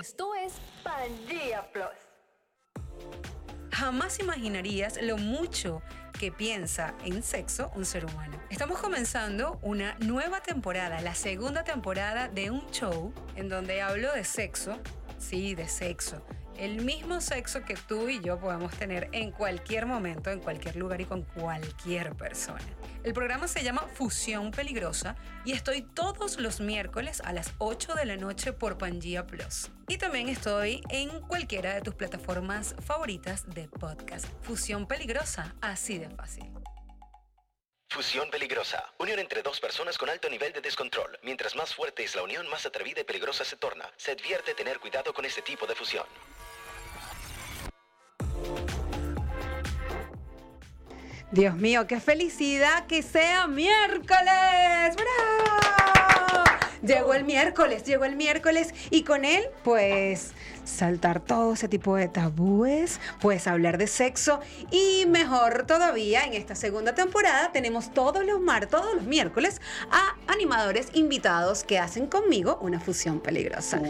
Esto es Pangea Plus. Jamás imaginarías lo mucho que piensa en sexo un ser humano. Estamos comenzando una nueva temporada, la segunda temporada de un show en donde hablo de sexo, sí, de sexo, el mismo sexo que tú y yo podemos tener en cualquier momento, en cualquier lugar y con cualquier persona. El programa se llama Fusión Peligrosa y estoy todos los miércoles a las 8 de la noche por Pangea Plus. Y también estoy en cualquiera de tus plataformas favoritas de podcast. Fusión Peligrosa, así de fácil. Fusión peligrosa. Unión entre dos personas con alto nivel de descontrol. Mientras más fuerte es la unión, más atrevida y peligrosa se torna. Se advierte tener cuidado con este tipo de fusión. Dios mío, qué felicidad que sea miércoles. Llegó el miércoles, llegó el miércoles y con él, pues, saltar todo ese tipo de tabúes, pues hablar de sexo y mejor todavía, en esta segunda temporada tenemos todos los mar, todos los miércoles a animadores invitados que hacen conmigo una fusión peligrosa.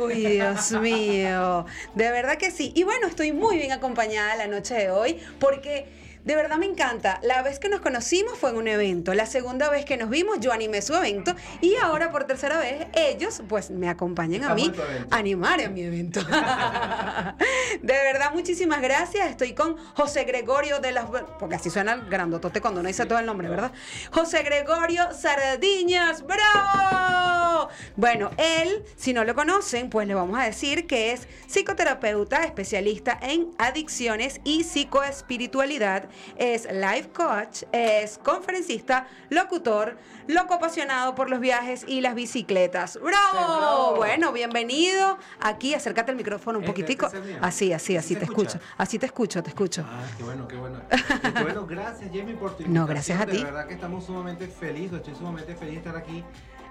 Uy, Dios mío, de verdad que sí. Y bueno, estoy muy bien acompañada la noche de hoy porque de verdad me encanta. La vez que nos conocimos fue en un evento. La segunda vez que nos vimos, yo animé su evento. Y ahora, por tercera vez, ellos, pues, me acompañan a mí a animar en mi evento. de verdad, muchísimas gracias. Estoy con José Gregorio de las... Porque así suena el grandotote cuando no dice todo el nombre, ¿verdad? José Gregorio Sardiñas. ¡Bravo! Bueno, él, si no lo conocen, pues le vamos a decir que es psicoterapeuta, especialista en adicciones y psicoespiritualidad es life coach, es conferencista, locutor, loco apasionado por los viajes y las bicicletas. ¡Bravo! Bueno, bienvenido. Aquí, acércate al micrófono un Este, poquitico. este. Así, así, así ¿Se te escucha? escucho. Así te escucho, te escucho. Ah, qué bueno, qué bueno. Qué bueno, gracias Jamie por tu invitación. No, gracias a ti. De verdad que estamos sumamente felices, estoy sumamente feliz de estar aquí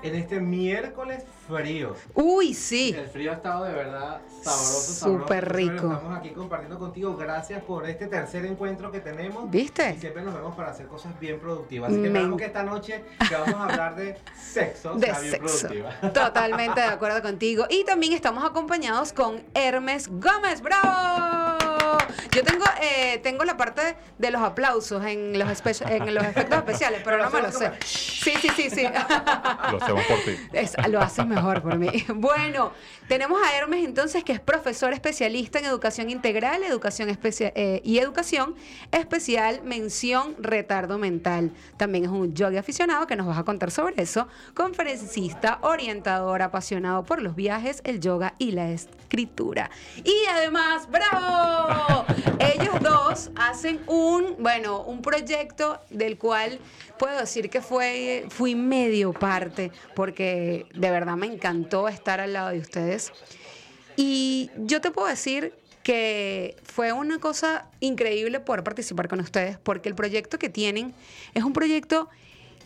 en este miércoles frío. Uy, sí. El frío ha estado de verdad sabroso, sabroso. Súper rico. Estamos aquí compartiendo contigo. Gracias por este tercer encuentro que tenemos. ¿Viste? Y siempre nos vemos para hacer cosas bien productivas. Así que Me esperamos que esta noche que vamos a hablar de sexo de sea bien sexo. productiva. Totalmente de acuerdo contigo. Y también estamos acompañados con Hermes Gómez. ¡Bravo! Yo tengo, eh, tengo la parte de los aplausos en los, espe- en los efectos especiales, pero no me lo sé. Sí, sí, sí, sí. Lo hacemos por ti. Es- lo haces mejor por mí. Bueno, tenemos a Hermes entonces, que es profesor especialista en educación integral, educación especia- eh, y educación especial, mención retardo mental. También es un yoga aficionado que nos vas a contar sobre eso. Conferencista, orientador, apasionado por los viajes, el yoga y la escritura. Y además, ¡bravo! Ellos dos hacen un, bueno, un proyecto del cual puedo decir que fue, fui medio parte, porque de verdad me encantó estar al lado de ustedes. Y yo te puedo decir que fue una cosa increíble poder participar con ustedes, porque el proyecto que tienen es un proyecto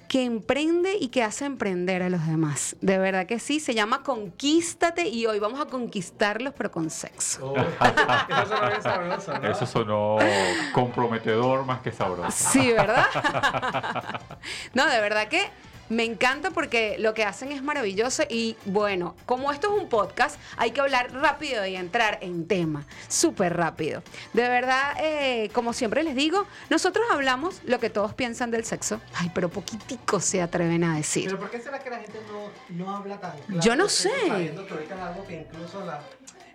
que emprende y que hace emprender a los demás. De verdad que sí, se llama Conquístate y hoy vamos a conquistarlos, pero con sexo. Oh, eso bien sabroso, ¿no? Eso sonó comprometedor más que sabroso. Sí, ¿verdad? no, de verdad que me encanta porque lo que hacen es maravilloso y bueno, como esto es un podcast, hay que hablar rápido y entrar en tema, súper rápido. De verdad, eh, como siempre les digo, nosotros hablamos lo que todos piensan del sexo, ay, pero poquitico se atreven a decir. Pero ¿por qué será que la gente no, no habla tan claro? Yo no sé. Sabiendo que ahorita es algo que incluso la-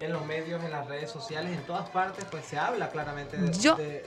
en los medios, en las redes sociales, en todas partes, pues se habla claramente de- Yo- de-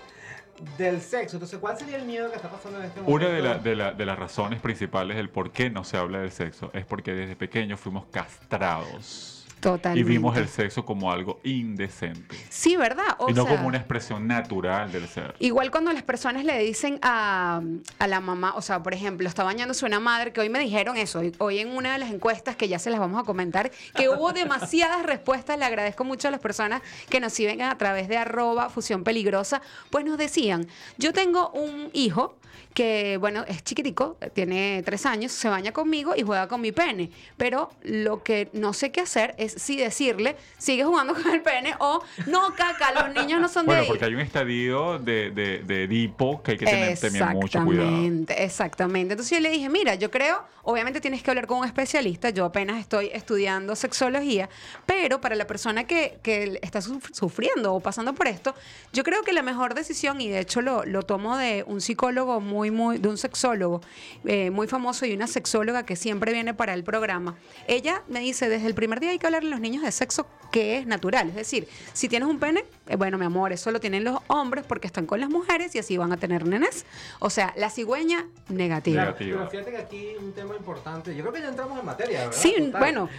del sexo. Entonces, ¿cuál sería el miedo que está pasando en este momento? Una de, la- de la- de las razones principales del por qué no se habla del sexo es porque desde pequeños fuimos castrados y Totalmente. vimos el sexo como algo indecente Sí, ¿verdad? O y no sea, como una expresión natural del ser. Igual cuando las personas le dicen a, a la mamá, o sea, por ejemplo, está bañándose una madre, que hoy me dijeron eso, hoy, hoy en una de las encuestas, que ya se las vamos a comentar, que hubo demasiadas respuestas, le agradezco mucho a las personas que nos siguen a través de arroba fusión peligrosa, pues nos decían, yo tengo un hijo que, bueno, es chiquitico, tiene tres años, se baña conmigo y juega con mi pene. Pero lo que no sé qué hacer es si decirle, sigue jugando con el pene o no, caca, los niños no son Bueno, de... porque hay un estadio de, de, de Edipo que hay que tener también mucho cuidado. Exactamente, exactamente. Entonces yo le dije, mira, yo creo, obviamente tienes que hablar con un especialista, yo apenas estoy estudiando sexología, pero para la persona que, que está suf- sufriendo o pasando por esto, yo creo que la mejor decisión, y de hecho lo, lo tomo de un psicólogo muy, muy, de un sexólogo eh, muy famoso y una sexóloga que siempre viene para el programa, ella me dice, desde el primer día hay que hablarle a los niños de sexo que es natural, es decir, si tienes un pene, eh, bueno, mi amor, eso lo tienen los hombres porque están con las mujeres y así van a tener nenes. O sea, la cigüeña negativa. Claro, pero fíjate que aquí un tema importante. Yo creo que ya entramos en materia, ¿verdad? Sí, Total. bueno,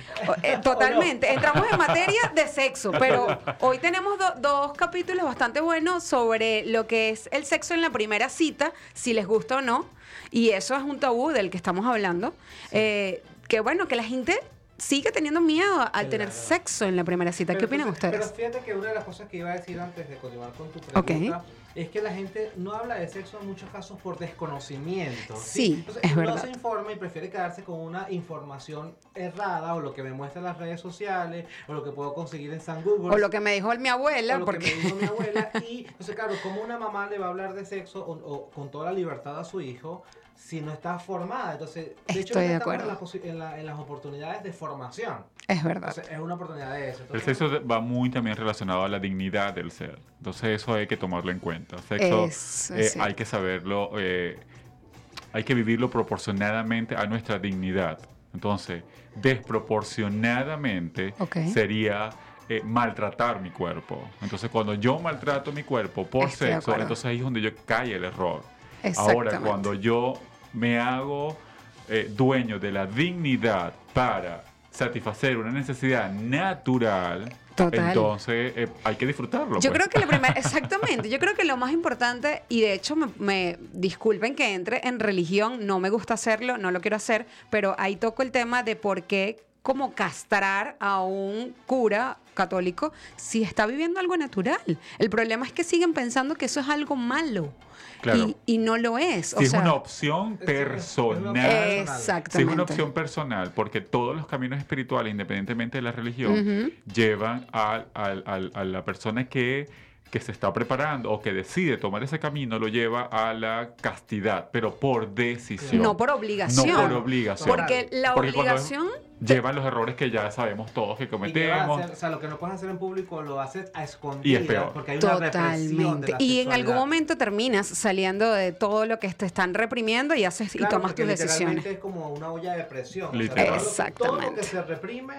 eh, totalmente. Entramos en materia de sexo, pero hoy tenemos do- dos capítulos bastante buenos sobre lo que es el sexo en la primera cita, si les gusta o no. Y eso es un tabú del que estamos hablando. Eh, que bueno, que la gente sigue teniendo miedo al tener Claro. sexo en la primera cita. ¿Qué Pero opinan entonces- ustedes? Pero fíjate que una de las cosas que iba a decir antes de continuar con tu pregunta Ok. Es que la gente no habla de sexo en muchos casos por desconocimiento. Sí, Entonces, es no se informa y prefiere quedarse con una información errada o lo que me muestran las redes sociales o lo que puedo conseguir en San Google. O lo que me dijo mi abuela, o lo porque... que me dijo mi abuela. Y, entonces, claro, ¿cómo una mamá le va a hablar de sexo o, o con toda la libertad a su hijo si no está formada? Entonces, de hecho, Estoy de acuerdo. En, la- en las oportunidades de formación. Es verdad. Entonces, es una oportunidad de eso. El Entonces, sexo va muy también relacionado a la dignidad del ser. Entonces eso hay que tomarlo en cuenta. Sexo Eso eh, sí. hay que saberlo, eh, hay que vivirlo proporcionadamente a nuestra dignidad. Entonces, desproporcionadamente Ok. sería eh, maltratar mi cuerpo. Entonces, cuando yo maltrato mi cuerpo por Estoy sexo, entonces ahí es donde yo cae el error. Ahora, cuando yo me hago eh, dueño de la dignidad para satisfacer una necesidad natural, Total. entonces eh, hay que disfrutarlo. Yo pues. creo que lo primero, exactamente, yo creo que lo más importante, y de hecho me, me- disculpen que entre en religión, no me gusta hacerlo, no lo quiero hacer, pero ahí toco el tema de por qué como castrar a un cura católico si está viviendo algo natural. El problema es que siguen pensando que eso es algo malo. Claro. Y, y no lo es. o Si es una opción personal. opción. Si es Exactamente. una opción personal, porque todos los caminos espirituales, independientemente de la religión, llevan a, a la persona que, que se está preparando o que decide tomar ese camino, lo lleva a la castidad, pero por decisión. No por obligación. No por obligación. Porque la Porque obligación... Llevan los errores que ya sabemos todos que y cometemos. hacer- o sea, lo que no puedes hacer en público lo haces a Y es escondidas peor. porque hay una represión de Totalmente. la Y en algún momento terminas saliendo de todo lo que te están reprimiendo y haces y Claro, tomas porque tus decisiones. literalmente es como una olla de presión. o sea, Literal. todo lo que- Todo lo Exactamente. que se reprime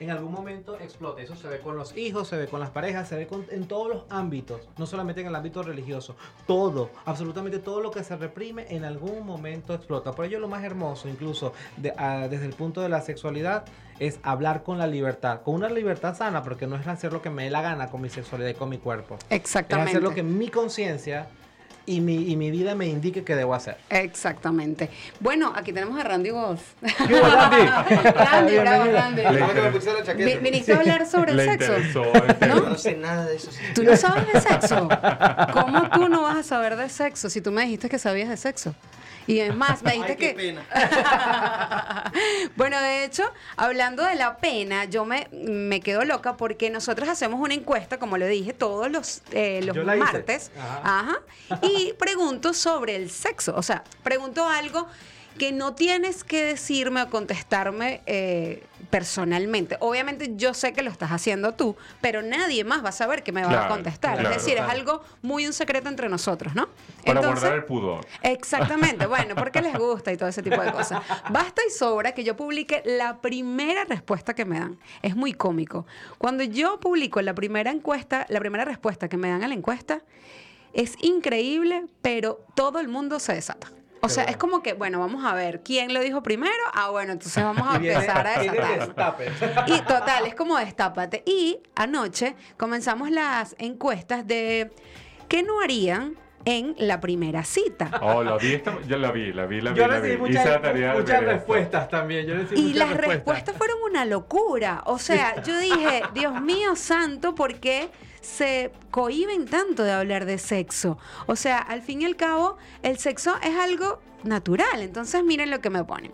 en algún momento explota. Eso se ve con los hijos, se ve con las parejas, se ve con- en todos los ámbitos, no solamente en el ámbito religioso. Todo, absolutamente todo lo que se reprime en algún momento explota. Por ello lo más hermoso, incluso de- ah, desde el punto de la sexualidad, es hablar con la libertad, con una libertad sana, porque no es hacer lo que me dé la gana con mi sexualidad y con mi cuerpo. Es Exactamente. hacer lo que mi conciencia y mi, y mi vida me indique que debo hacer. Exactamente. Bueno, aquí tenemos a Randy Wolf. ¿Qué Randy? Randy, bravo. Randy. Me Viniste a hablar sobre el sexo. Yo no sé nada de eso. Tú no sabes de sexo. ¿Cómo tú no vas a saber de sexo si tú me dijiste que sabías de sexo? Y es más, me dijiste Ay, qué que... pena. bueno, de hecho, hablando de la pena, yo me, me quedo loca porque nosotros hacemos una encuesta, como le dije, todos los, eh, los martes. Ajá. Ajá. Y pregunto sobre el sexo. O sea, pregunto algo que no tienes que decirme o contestarme eh, personalmente. Obviamente yo sé que lo estás haciendo tú, pero nadie más va a saber que me va a Claro, contestar. claro, es decir, claro. es algo muy un secreto entre nosotros, ¿no? Para Entonces- guardar el pudor. Exactamente, bueno, porque les gusta y todo ese tipo de cosas. Basta y sobra que yo publique la primera respuesta que me dan. Es muy cómico. Cuando yo publico la primera encuesta, la primera respuesta que me dan a la encuesta, es increíble, pero todo el mundo se desata. O sea, es como que, bueno, vamos a ver quién lo dijo primero. Ah, bueno, entonces vamos a empezar a desatar. Y total, es como destápate. Y anoche comenzamos las encuestas de qué no harían en la primera cita. Oh, la vi, esta- yo la vi, la vi, la vi, Yo la vi. recibí muchas, respuestas también. Yo Y las respuestas. respuestas fueron una locura. O sea, yo dije, Dios mío santo, ¿por qué se cohiben tanto de hablar de sexo? O sea, al fin y al cabo, el sexo es algo natural. Entonces, miren lo que me ponen.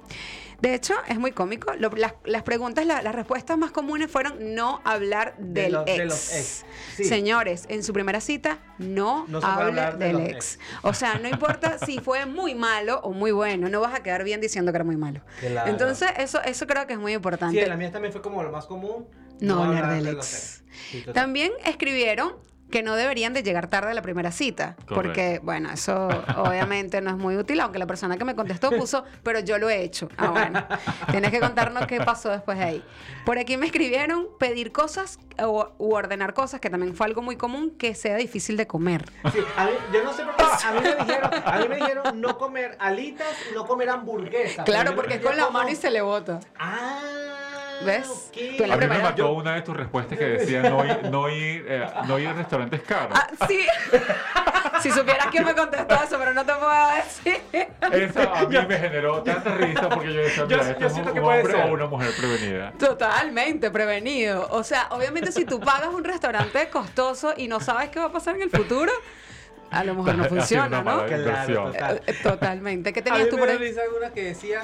De hecho, es muy cómico. Lo- las, las preguntas, la- las respuestas más comunes fueron no hablar De del los- ex. de los ex, sí. Señores, en su primera cita, no, No hable de del los ex. ex. O sea, no importa si fue muy malo o muy bueno, no vas a quedar bien diciendo que era muy malo. Claro. Entonces, eso, eso creo que es muy importante. Sí, la mía también fue como lo más común. No hablar del de ex. Sí. También escribieron que no deberían de llegar tarde a la primera cita. Porque, bueno, eso obviamente no es muy útil, aunque la persona que me contestó puso, pero yo lo he hecho. Ah, bueno. Tienes que contarnos qué pasó después de ahí. Por aquí me escribieron pedir cosas o, u ordenar cosas, que también fue algo muy común, que sea difícil de comer. Sí, a mí- yo no sé por qué. A mí me dijeron, a mí me dijeron no comer alitas no comer hamburguesas. Claro, porque no es con la mano y se le bota. Ah. ¿Ves? ok. Tú en la A mí me mató una de tus respuestas que decía no ir, no ir, eh, no ir a restaurantes caros. Ah, sí. si supieras que me contestó eso, pero no te puedo decir. Eso a mí me generó tanta risa porque yo decía, Yo- mira, yo este es un, que un puede hombre ser. o una mujer prevenida. Totalmente prevenido. O sea, obviamente si tú pagas un restaurante costoso y no sabes qué va a pasar en el futuro, a lo mejor no funciona, ¿no? Claro, total. Eh, Totalmente. ¿Qué A tenías mí tú me por ahí? alguna que decía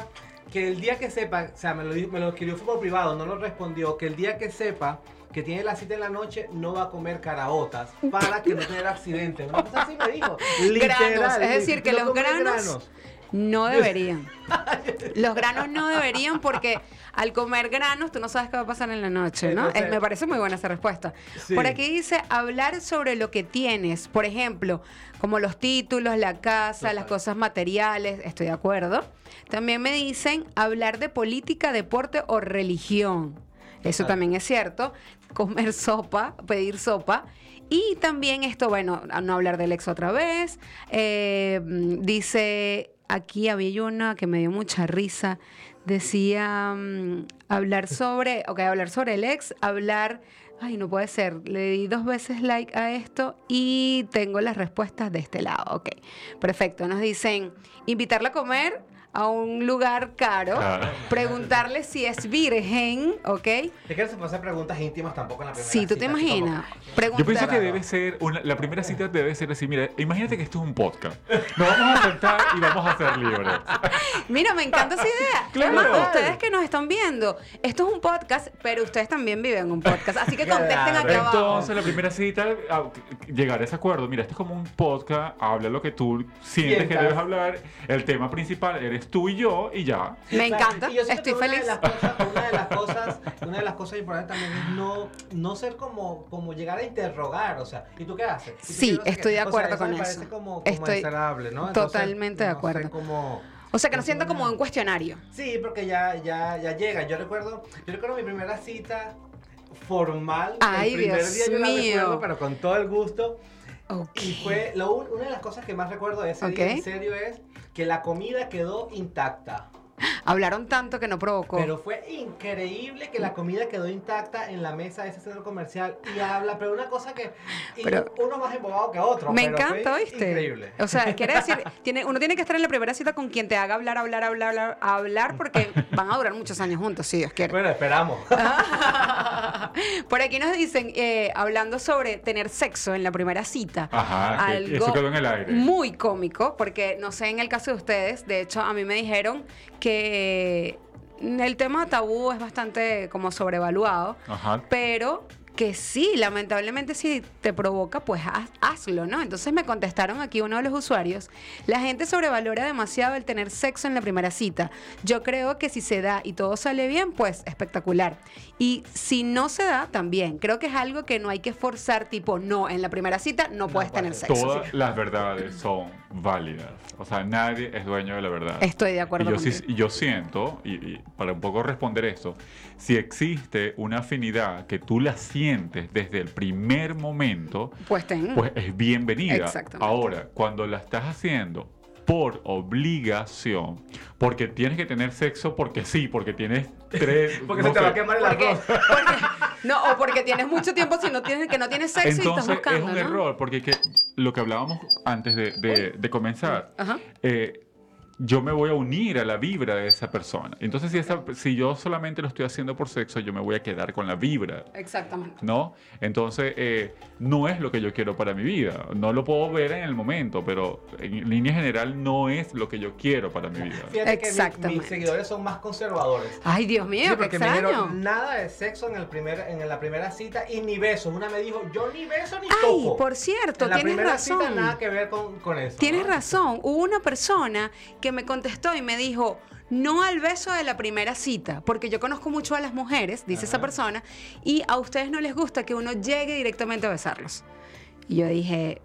que el día que sepa, o sea, me lo, me lo escribió fue por privado, no lo respondió, que el día que sepa que tiene la cita en la noche no va a comer caraotas para que no tener accidentes. Una cosa así me dijo. Literal, Granos, es decir, que no los granos no deberían. Los granos no deberían porque al comer granos tú no sabes qué va a pasar en la noche, ¿no? Entonces- Eh, me parece muy buena esa respuesta. Sí. Por aquí dice hablar sobre lo que tienes, por ejemplo, como los títulos, la casa, las cosas materiales, estoy de acuerdo. También me dicen hablar de política, deporte o religión. Eso Total. también es cierto. Comer sopa, pedir sopa. Y también esto, bueno, no hablar del ex otra vez. Eh, mm, dice, aquí había una que me dio mucha risa. Decía, mm, hablar sobre, ok, hablar sobre el ex, hablar, ay, no puede ser, le di dos veces like a esto y tengo las respuestas de este lado, ok. Perfecto, nos dicen, invitarla a comer a un lugar caro, Claro. preguntarle si es virgen, ¿ok? Es que no se puede hacer preguntas íntimas tampoco en la primera Sí, tú te cita, imaginas. como- Yo pienso que debe ser, una- la primera cita debe ser así, mira, imagínate que esto es un podcast. Nos vamos a sentar y vamos a ser libres. Mira, me encanta esa idea. Claro. Es más, ustedes que nos están viendo, esto es un podcast, pero ustedes también viven un podcast. Así que contesten Claro. acá abajo. Entonces, la primera cita, a- llegar a ese acuerdo. Mira, esto es como un podcast, habla lo que tú sientes que debes hablar. El tema principal eres tú y yo y ya. Me encanta, y yo siento estoy una feliz. De las cosas, una, de las cosas, una de las cosas importantes también es no, no ser como, como llegar a interrogar, o sea, ¿y tú qué haces? ¿Y tú Sí, qué no sé estoy qué? de O sea, acuerdo con me eso. parece como, como Estoy ¿no? totalmente de no sé acuerdo. cómo- O sea, que no cómo sienta como un cuestionario. Sí, porque ya, ya, ya llega. Yo recuerdo, yo recuerdo mi primera cita formal. Ay, el primer Dios día yo la mío. recuerdo, pero con todo el gusto. Y fue, lo una de las cosas que más recuerdo de ese día, en serio, es que la comida quedó intacta. Hablaron tanto que no provocó. Pero fue increíble que la comida quedó intacta en la mesa de ese centro comercial y habla, pero una cosa que Pero- uno más embobado que otro. Me pero encanta, fue ¿viste? Increíble. O sea, quiere decir, tiene, uno tiene que estar en la primera cita con quien te haga hablar, hablar, hablar, hablar, hablar, porque van a durar muchos años juntos, si Dios quiere. Bueno, esperamos. Por aquí nos dicen, eh, hablando sobre tener sexo en la primera cita. Ajá, algo eso quedó en el aire. Muy cómico, porque no sé en el caso de ustedes, de hecho a mí me dijeron que el tema tabú es bastante como sobrevaluado, Ajá. pero que sí, lamentablemente si te provoca, pues haz- hazlo, ¿no? Entonces me contestaron aquí uno de los usuarios, la gente sobrevalora demasiado el tener sexo en la primera cita. Yo creo que si se da y todo sale bien, pues espectacular. Y si no se da, también. Creo que es algo que no hay que forzar, tipo, no, en la primera cita no, puedes tener sexo. Todas las verdades son válidas. O sea, nadie es dueño de la verdad. Estoy de Y acuerdo yo, sí- y yo siento, y, y para un poco responder esto, si existe una afinidad que tú la sientes desde el primer momento, Pues ten. pues es bienvenida. Exactamente. Ahora, cuando la estás haciendo por obligación, porque tienes que tener sexo porque sí, porque tienes tres... Porque no se te va a quemar el porque, arroz. porque- No, o porque tienes mucho tiempo si no tienes, que no tienes sexo y estás Entonces buscando, es un ¿no? error, porque que, lo que hablábamos antes de, de- de comenzar, Ajá. eh, yo me voy a unir a la vibra de esa persona. Entonces, si, esa- si yo solamente lo estoy haciendo por sexo, yo me voy a quedar con la vibra. Exactamente. ¿No? Entonces, eh, no es lo que yo quiero para mi vida. No lo puedo ver en el momento, pero en línea general no es lo que yo quiero para mi vida. Fíjate que mi- Exactamente. mis seguidores son más conservadores. Ay, Dios Sí, mío, qué porque me extraño. dijeron nada de sexo en, el primer, en la primera cita y ni besos. Una me dijo, yo ni beso ni Ay, por cierto, en la tienes primera razón. cita nada que ver con, con eso. Tienes ¿no? razón. Hubo una persona que me contestó y me dijo, no al beso de la primera cita, porque yo conozco mucho a las mujeres, dice esa persona, y a ustedes no les gusta que uno llegue directamente a besarlos. Y yo dije,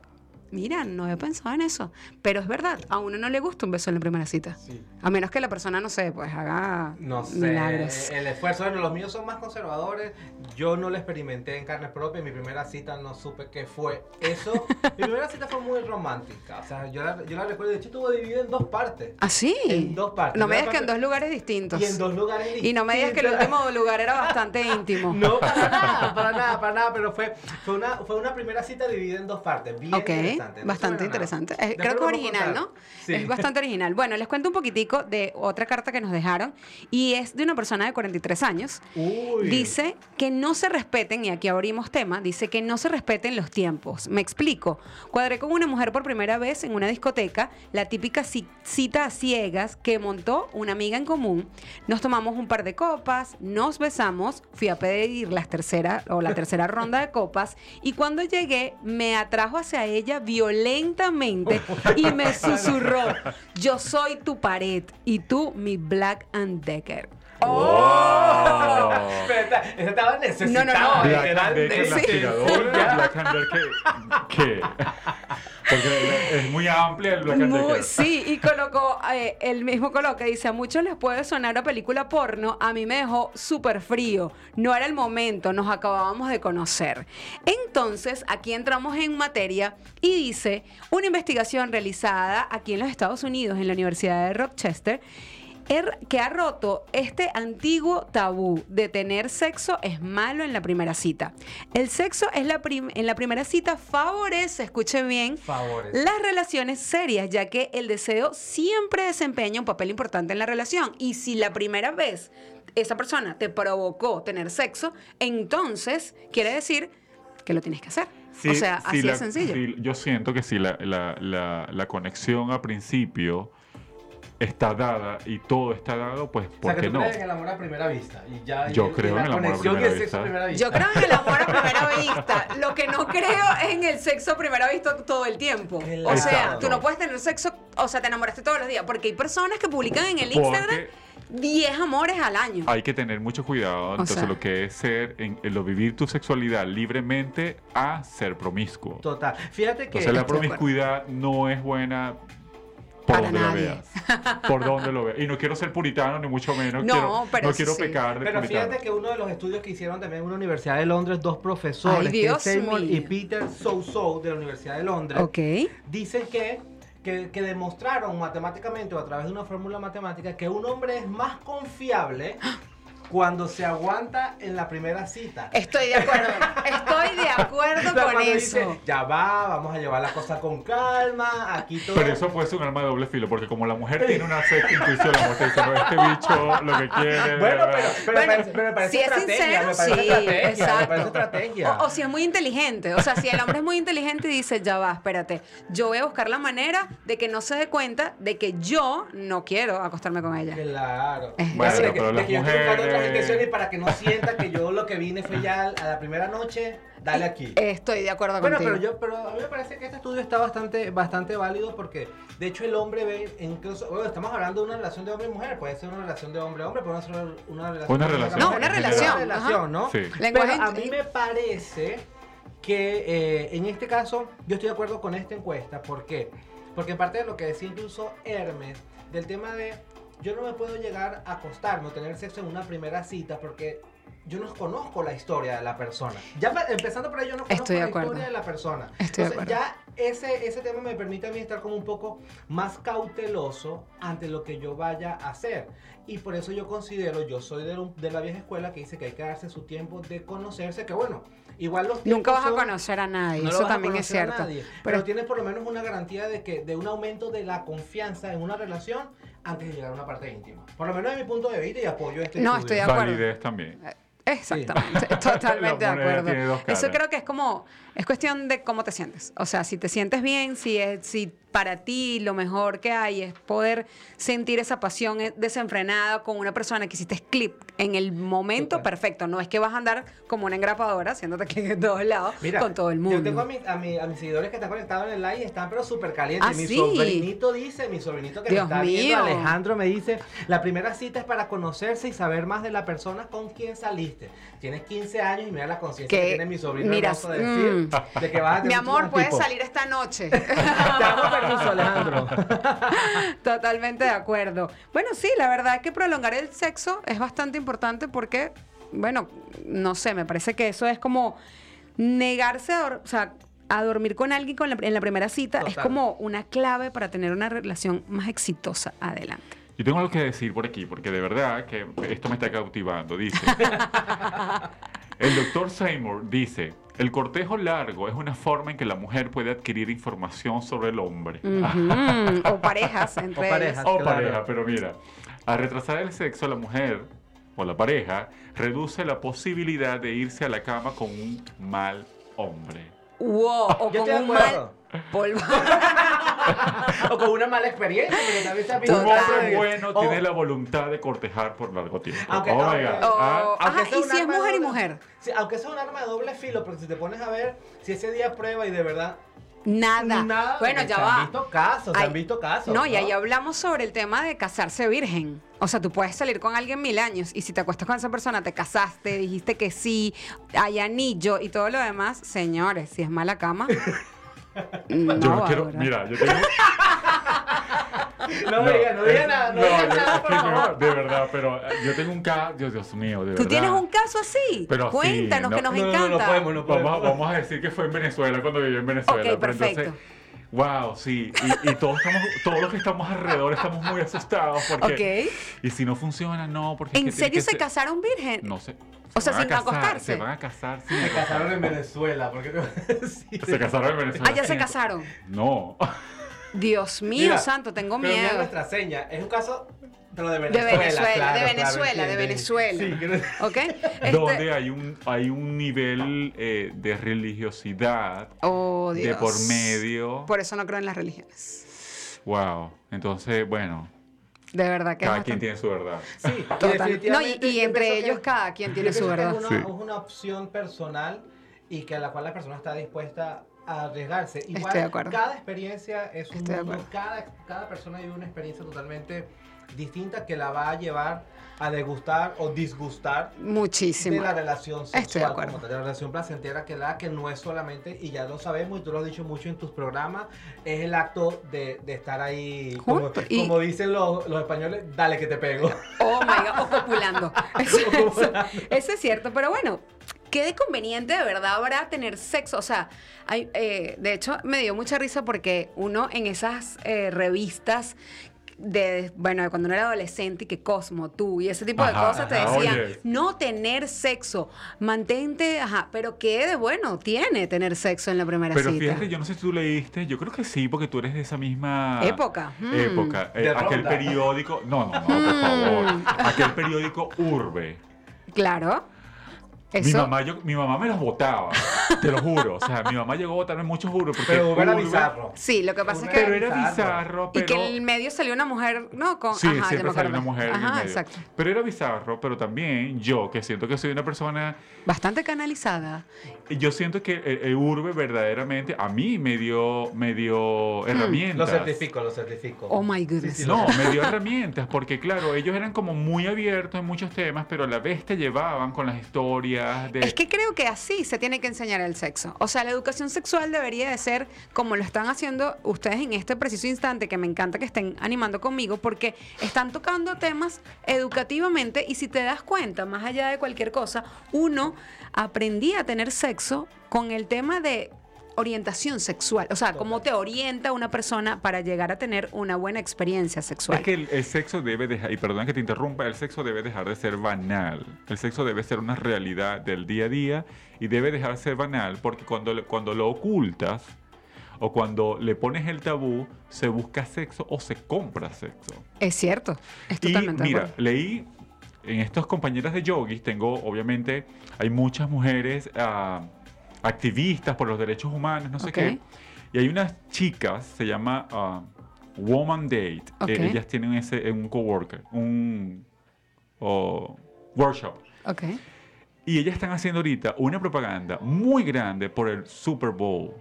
mira, no he pensado en eso, pero es verdad, a uno no le gusta un beso en la primera cita. Sí. A menos que la persona, no sé, pues haga No sé, milagros. el esfuerzo, bueno, los míos son más conservadores. Yo no lo experimenté en carne propia. Mi primera cita no supe qué fue eso. Mi primera cita fue muy romántica. O sea, yo la, yo la recuerdo. De hecho, estuvo dividida en dos partes. ¿Ah, sí? En dos partes. No me digas que en dos lugares distintos. Y en dos lugares distintos. Y no me digas que el último lugar era bastante íntimo. No, para nada, para nada, para nada, pero fue, fue, una, fue una primera cita dividida en dos partes. Bien Ok, interesante. No bastante interesante. Eh, creo que es original. ¿no? Sí. Es bastante original. Bueno, les cuento un poquitico de otra carta que nos dejaron y es de una persona de 43 años. Uy. Dice que no se respeten, y aquí abrimos tema, dice que no se respeten los tiempos. Me explico. Cuadré con una mujer por primera vez en una discoteca, la típica ci- cita a ciegas que montó una amiga en común. Nos tomamos un par de copas, nos besamos, fui a pedir las tercera, o la tercera ronda de copas, y cuando llegué me atrajo hacia ella violentamente y me susurró, yo soy tu pared y tú mi Black and Decker. ¡Oh! Pero estaba necesitada. No, no, no. Black era and Decker, la necesaria. aspiradora, Black and Decker, ¿qué? Porque es muy amplia el Black and Muy- Decker. sí, y colocó, eh, el mismo coloca, dice, a muchos les puede sonar a película porno, a mí me dejó súper frío, no era el momento, nos acabábamos de conocer. Entonces, aquí entramos en materia y dice, una investigación realizada aquí en los Estados Unidos, en la Universidad de Rochester, er- que ha roto este antiguo tabú de tener sexo es malo en la primera cita. El sexo es la en la primera cita favorece, escuche bien, Favorece. las relaciones serias, ya que el deseo siempre desempeña un papel importante en la relación. Y si la primera vez esa persona te provocó tener sexo, entonces quiere decir que lo tienes que hacer. Sí, o sea, sí, así la- de sencillo. sí, yo siento que si la, la- la- la conexión a principio está dada y todo está dado, pues O sea, ¿por que qué tú no? crees en el amor a primera vista. Y ya, y Yo y creo en el amor a primera el sexo a vista. primera vista. Yo creo en el amor a primera vista. Lo que no creo es en el sexo a primera vista todo el tiempo. O sea, tú no puedes tener sexo, o sea, te enamoraste todos los días. Porque hay personas que publican en el Porque- Instagram 10 amores al año. Hay que tener mucho cuidado. Entonces, sea- lo que es ser, en, en lo vivir tu sexualidad libremente a ser promiscuo. Total. Fíjate que. Entonces, la promiscuidad no es buena por Para donde nadie. la veas. Por donde lo veas. Y no quiero ser puritano, ni mucho menos. No, quiero, pero no quiero sí. pecar de Pero puritano. fíjate que uno de los estudios que hicieron también en una universidad de Londres, dos profesores, Ay, que Dios es Seymour mío. y Peter Sousou de la Universidad de Londres, Ok. dicen que, que, que demostraron matemáticamente o a través de una fórmula matemática que un hombre es más confiable cuando se aguanta en la primera cita. Estoy de acuerdo. Estoy de acuerdo O sea, con eso. dice, ya va, vamos a llevar las cosas con calma, aquí todo. Pero eso puede ser un arma de doble filo, porque como la mujer tiene una sexta intuición, la mujer está diciendo, este bicho lo que quiere. Bueno, bla, bla". pero, pero, Bueno, me parece- pero me parece si es sincero, me parece sí, estrategia, exacto. me parece estrategia. O, o si es muy inteligente. O sea, si el hombre es muy inteligente y dice, ya va, espérate, yo voy a buscar la manera de que no se dé cuenta de que yo no quiero acostarme con ella. Claro. Es Bueno, pero las que intenciones para que no sienta que yo lo que vine fue ya a la primera noche, dale aquí. Estoy de acuerdo Bueno, contigo. pero yo, pero a mí me parece que este estudio está bastante, bastante válido porque de hecho el hombre ve, incluso, bueno, estamos hablando de una relación de hombre y mujer, puede ser una relación de hombre a hombre, puede ser una relación Una de mujer a relación. No, mujer. una relación, Una relación, ¿no? Sí. Lenguaje Pero a mí me parece que eh, en este caso yo estoy de acuerdo con esta encuesta. ¿Por qué? Porque en parte de lo que decía incluso Hermes, del tema de yo no me puedo llegar a acostarme o tener sexo en una primera cita porque yo no conozco la historia de la persona. Ya empezando por ahí, yo no conozco Estoy de la acuerdo. historia de la persona. Estoy de Entonces, acuerdo. ya ese, ese tema me permite a mí estar como un poco más cauteloso ante lo que yo vaya a hacer. Y por eso yo considero, yo soy de, la vieja escuela que dice que hay que darse su tiempo de conocerse, que bueno, igual los Nunca vas a conocer a nadie, no eso también es cierto. nadie, pero, Pero tienes por lo menos una garantía de que de un aumento de la confianza en una relación antes de llegar a una parte íntima. Por lo menos de mi punto de vista y apoyo este No, estudio. estoy de acuerdo. Validez también. Exactamente, totalmente de acuerdo. Eso creo que es como, es cuestión de cómo te sientes. O sea, si te sientes bien, si, es, si para ti lo mejor que hay es poder sentir esa pasión eh, desenfrenada con una persona que hiciste clip en el momento perfecto. No es que vas a andar como una engrapadora haciéndote clic en todos lados Mira, con todo el mundo. Yo tengo a, mi- a, mi- a mis seguidores que están conectados en el live y están pero súper calientes. ¿Ah, mi sí? sobrinito dice, mi sobrinito que Dios me está viendo, mío. Alejandro, me dice, la primera cita es para conocerse y saber más de la persona con quien saliste. Tienes 15 años y mira la conciencia que Que- tiene mi sobrino mira, de decir mm. de que vas a tener Mi amor, puedes tipo. salir esta noche. Alejandro. Totalmente de acuerdo. Bueno, sí, la verdad es que prolongar el sexo es bastante importante porque, bueno, no sé, me parece que eso es como negarse a, o sea, a dormir con alguien con la- en la primera cita es como una clave para tener una relación más exitosa adelante. Yo tengo algo que decir por aquí, porque de verdad que esto me está cautivando. Dice, el doctor Seymour dice, el cortejo largo es una forma en que la mujer puede adquirir información sobre el hombre. O parejas entre O parejas. O Claro. pareja, pero mira, al retrasar el sexo, la mujer o la pareja reduce la posibilidad de irse a la cama con un mal hombre. Wow, o con un mal. o con una mala experiencia, porque también se Un hombre bueno o- tiene la voluntad de cortejar por largo tiempo. Aunque- oh my aunque- God. O- Ah, Ajá, y si es mujer y mujer. Sí, aunque sea un arma de doble filo, porque si te pones a ver, si ese día prueba y de verdad Nada. Nada, bueno, se ya han va. visto casos, se han visto casos. No, y ahí hablamos sobre el tema de casarse virgen. O sea, tú puedes salir con alguien mil años y si te acuestas con esa persona, te casaste, dijiste que sí, hay anillo y todo lo demás, señores, si es mala cama. no yo no quiero, mira, yo tengo... No, diga, no diga es- nada, no, no, diga nada, por no, de verdad, pero eh, yo tengo un caso, Dios, Dios mío, de ¿Tú verdad. tienes un caso así? Pero sí, Cuéntanos, no- que nos No, no, no, encanta. no podemos, no podemos. Vamos, a- vamos a decir que fue en Venezuela cuando viví en Venezuela. Ok, pero perfecto. entonces, wow, sí. Y, y todos, estamos, todos los que estamos alrededor estamos muy asustados porque... Y si no funciona, no, porque... ¿En serio se ser- casaron virgen? No sé. O se sea, sin casar, acostarse. Se van a casar sin Se casaron en Venezuela, porque sí. Se casaron en Venezuela. Ah, ya se casaron. No. Dios mío, Mira, santo, tengo Pero miedo. nuestra seña, es un caso pero de De Venezuela. Venezuela, claro, de claro, Venezuela, de. Venezuela. Sí, que- ¿Ok? Este- Donde hay un, hay un nivel eh, de religiosidad Oh, de por medio. Por eso no creo en las religiones. Wow. Entonces, bueno, De verdad que cada quien tiene su verdad. Sí, Total. definitivamente No, y- y entre que- ellos cada quien tiene su verdad. Es una, Sí. es una opción personal y que a la cual la persona está dispuesta a arriesgarse. Igual, Estoy de acuerdo. cada experiencia es un Estoy mundo, cada, cada persona vive una experiencia totalmente distinta que la va a llevar a degustar o disgustar Muchísimo. de la relación Estoy de sexual, acuerdo. tal, de la relación placentera, que la que no es solamente, y ya lo sabemos, y tú lo has dicho mucho en tus programas, es el acto de, de estar ahí, como, y- como dicen los, los españoles, dale que te pego. Oh my God, o copulando. Eso, eso- eso es cierto, pero bueno. Qué de conveniente de verdad habrá tener sexo. O sea, hay, eh, de hecho me dio mucha risa porque uno en esas eh, revistas de, bueno, de cuando uno era adolescente y que Cosmo, tú y ese tipo de Ajá, cosas te ajá, decían, oye. no tener sexo, mantente, ajá, pero qué de bueno tiene tener sexo en la primera Pero cita. fíjate, yo no sé si tú leíste, yo creo que sí, porque tú eres de esa misma Época, mm. época. Eh, aquel periódico, no, no, no, por favor. Mm. Aquel periódico Urbe. Claro. Mi mamá, yo, mi mamá me los votaba, te lo juro. O sea, mi mamá llegó a votarme muchos Urbe. Porque Pero era bizarro. Sí, lo que pasa es que Pero era bizarro. bizarro, Y pero... que en el medio salió una mujer, ¿no? Con, Sí, ajá, siempre acuerdo. una mujer en el Ajá, medio. exacto. Pero era bizarro, pero también yo, que siento que soy una persona... Bastante canalizada. Yo siento que el, el Urbe verdaderamente a mí me dio, me dio Lo herramientas. certifico, lo certifico. Oh my goodness. Sí, sí, lo No, me dio herramientas, porque claro, ellos eran como muy abiertos en muchos temas, pero a la vez te llevaban con las historias de... Es que creo que así se tiene que enseñar el sexo. O sea, la educación sexual debería de ser como lo están haciendo ustedes en este preciso instante, que me encanta que estén animando conmigo, porque están tocando temas educativamente y si te das cuenta, más allá de cualquier cosa, uno aprendía a tener sexo con el tema de orientación sexual, o sea, cómo te orienta una persona para llegar a tener una buena experiencia sexual. Es que el, el sexo debe dejar, y perdón que te interrumpa, el sexo debe dejar de ser banal. El sexo debe ser una realidad del día a día y debe dejar de ser banal porque cuando, cuando lo ocultas o cuando le pones el tabú, se busca sexo o se compra sexo. Es cierto, es Y totalmente de mira, acuerdo. leí en estas compañeras de yogis, tengo obviamente, hay muchas mujeres ah, activistas por los derechos humanos, no sé Ok. qué. Y hay unas chicas, se llama ah, Woman Date. Ok. eh, ellas tienen ese, un coworker, un o workshop. Ok. Y ellas están haciendo ahorita una propaganda muy grande por el Super Bowl.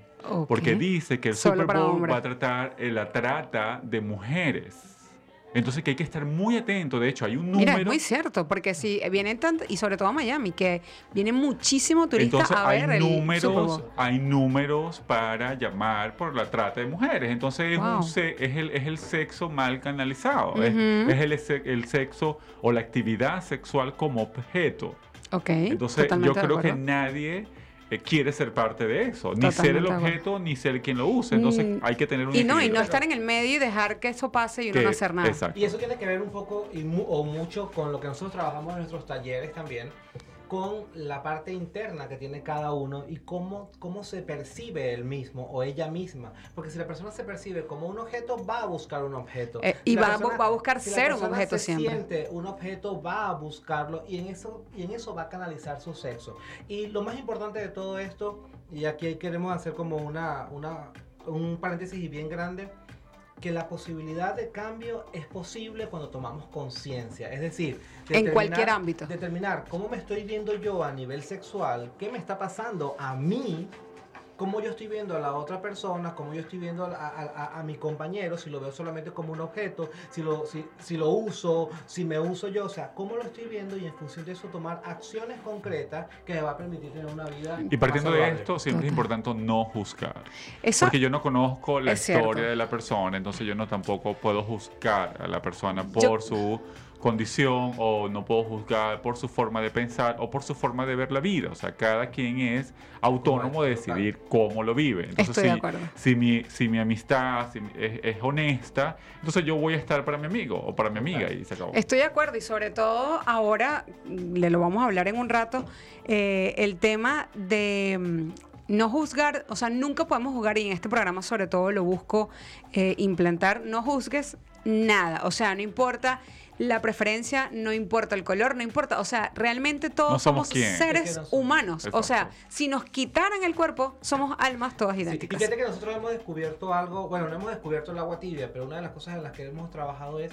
Porque dice que el Solo Super Bowl va a tratar eh, la trata de mujeres. Entonces que hay que estar muy atento. De hecho, hay un número. Mira, es muy cierto, porque si vienen tanto, y sobre todo a Miami, que vienen muchísimos turistas a hay ver el Super números, Bowl. hay números para llamar por la trata de mujeres. Entonces es, un es, el, es el sexo mal canalizado. es- es, el, el sexo o la actividad sexual como objeto. Ok, Entonces yo creo que nadie eh, quiere ser parte de eso. Ni ser el objeto, ni ser quien lo use. Entonces Mm, hay que tener un Y no, y no estar en el medio y dejar que eso pase y uno Que- no hacer nada. Exacto. Y eso tiene que ver un poco y mu- o mucho con lo que nosotros trabajamos en nuestros talleres también, con la parte interna que tiene cada uno y cómo, cómo se percibe él mismo o ella misma. Porque si la persona se percibe como un objeto, va a buscar un objeto. Eh, y va va a buscar si ser un objeto se siempre. siente un objeto, va a buscarlo y en, eso, y en eso va a canalizar su sexo. Y lo más importante de todo esto, y aquí queremos hacer como una, una, un paréntesis bien grande, que la posibilidad de cambio es posible cuando tomamos conciencia. Es decir, En cualquier ámbito. Determinar cómo me estoy viendo yo a nivel sexual, qué me está pasando a mí, cómo yo estoy viendo a la otra persona, cómo yo estoy viendo a, a- a- a mi compañero, si lo veo solamente como un objeto, si lo, si, si lo uso, si me uso yo, o sea, cómo lo estoy viendo y en función de eso tomar acciones concretas que me va a permitir tener una vida. Y partiendo más de esto, siempre es importante no juzgar. Eso, Porque yo no conozco la cierto. historia de la persona, entonces yo no tampoco puedo juzgar a la persona Yo- por su condición o no puedo juzgar por su forma de pensar o por su forma de ver la vida. O sea, cada quien es autónomo de decidir cómo lo vive. Entonces, Estoy de si, acuerdo. si mi, si mi amistad si mi- es, es honesta, entonces yo voy a estar para mi amigo o para mi amiga y se acabó. Estoy de acuerdo y sobre todo ahora, le lo vamos a hablar en un rato, eh, el tema de mm, no juzgar, o sea, nunca podemos juzgar y en este programa sobre todo lo busco eh, implantar, no juzgues nada, o sea, no importa la preferencia, no importa el color, no importa, o sea, realmente todos No somos seres Es que no somos. humanos, o sea, si nos quitaran el cuerpo, somos almas todas Sí, y idénticas. fíjate que nosotros hemos descubierto algo, bueno, no hemos descubierto el agua tibia, pero una de las cosas en las que hemos trabajado es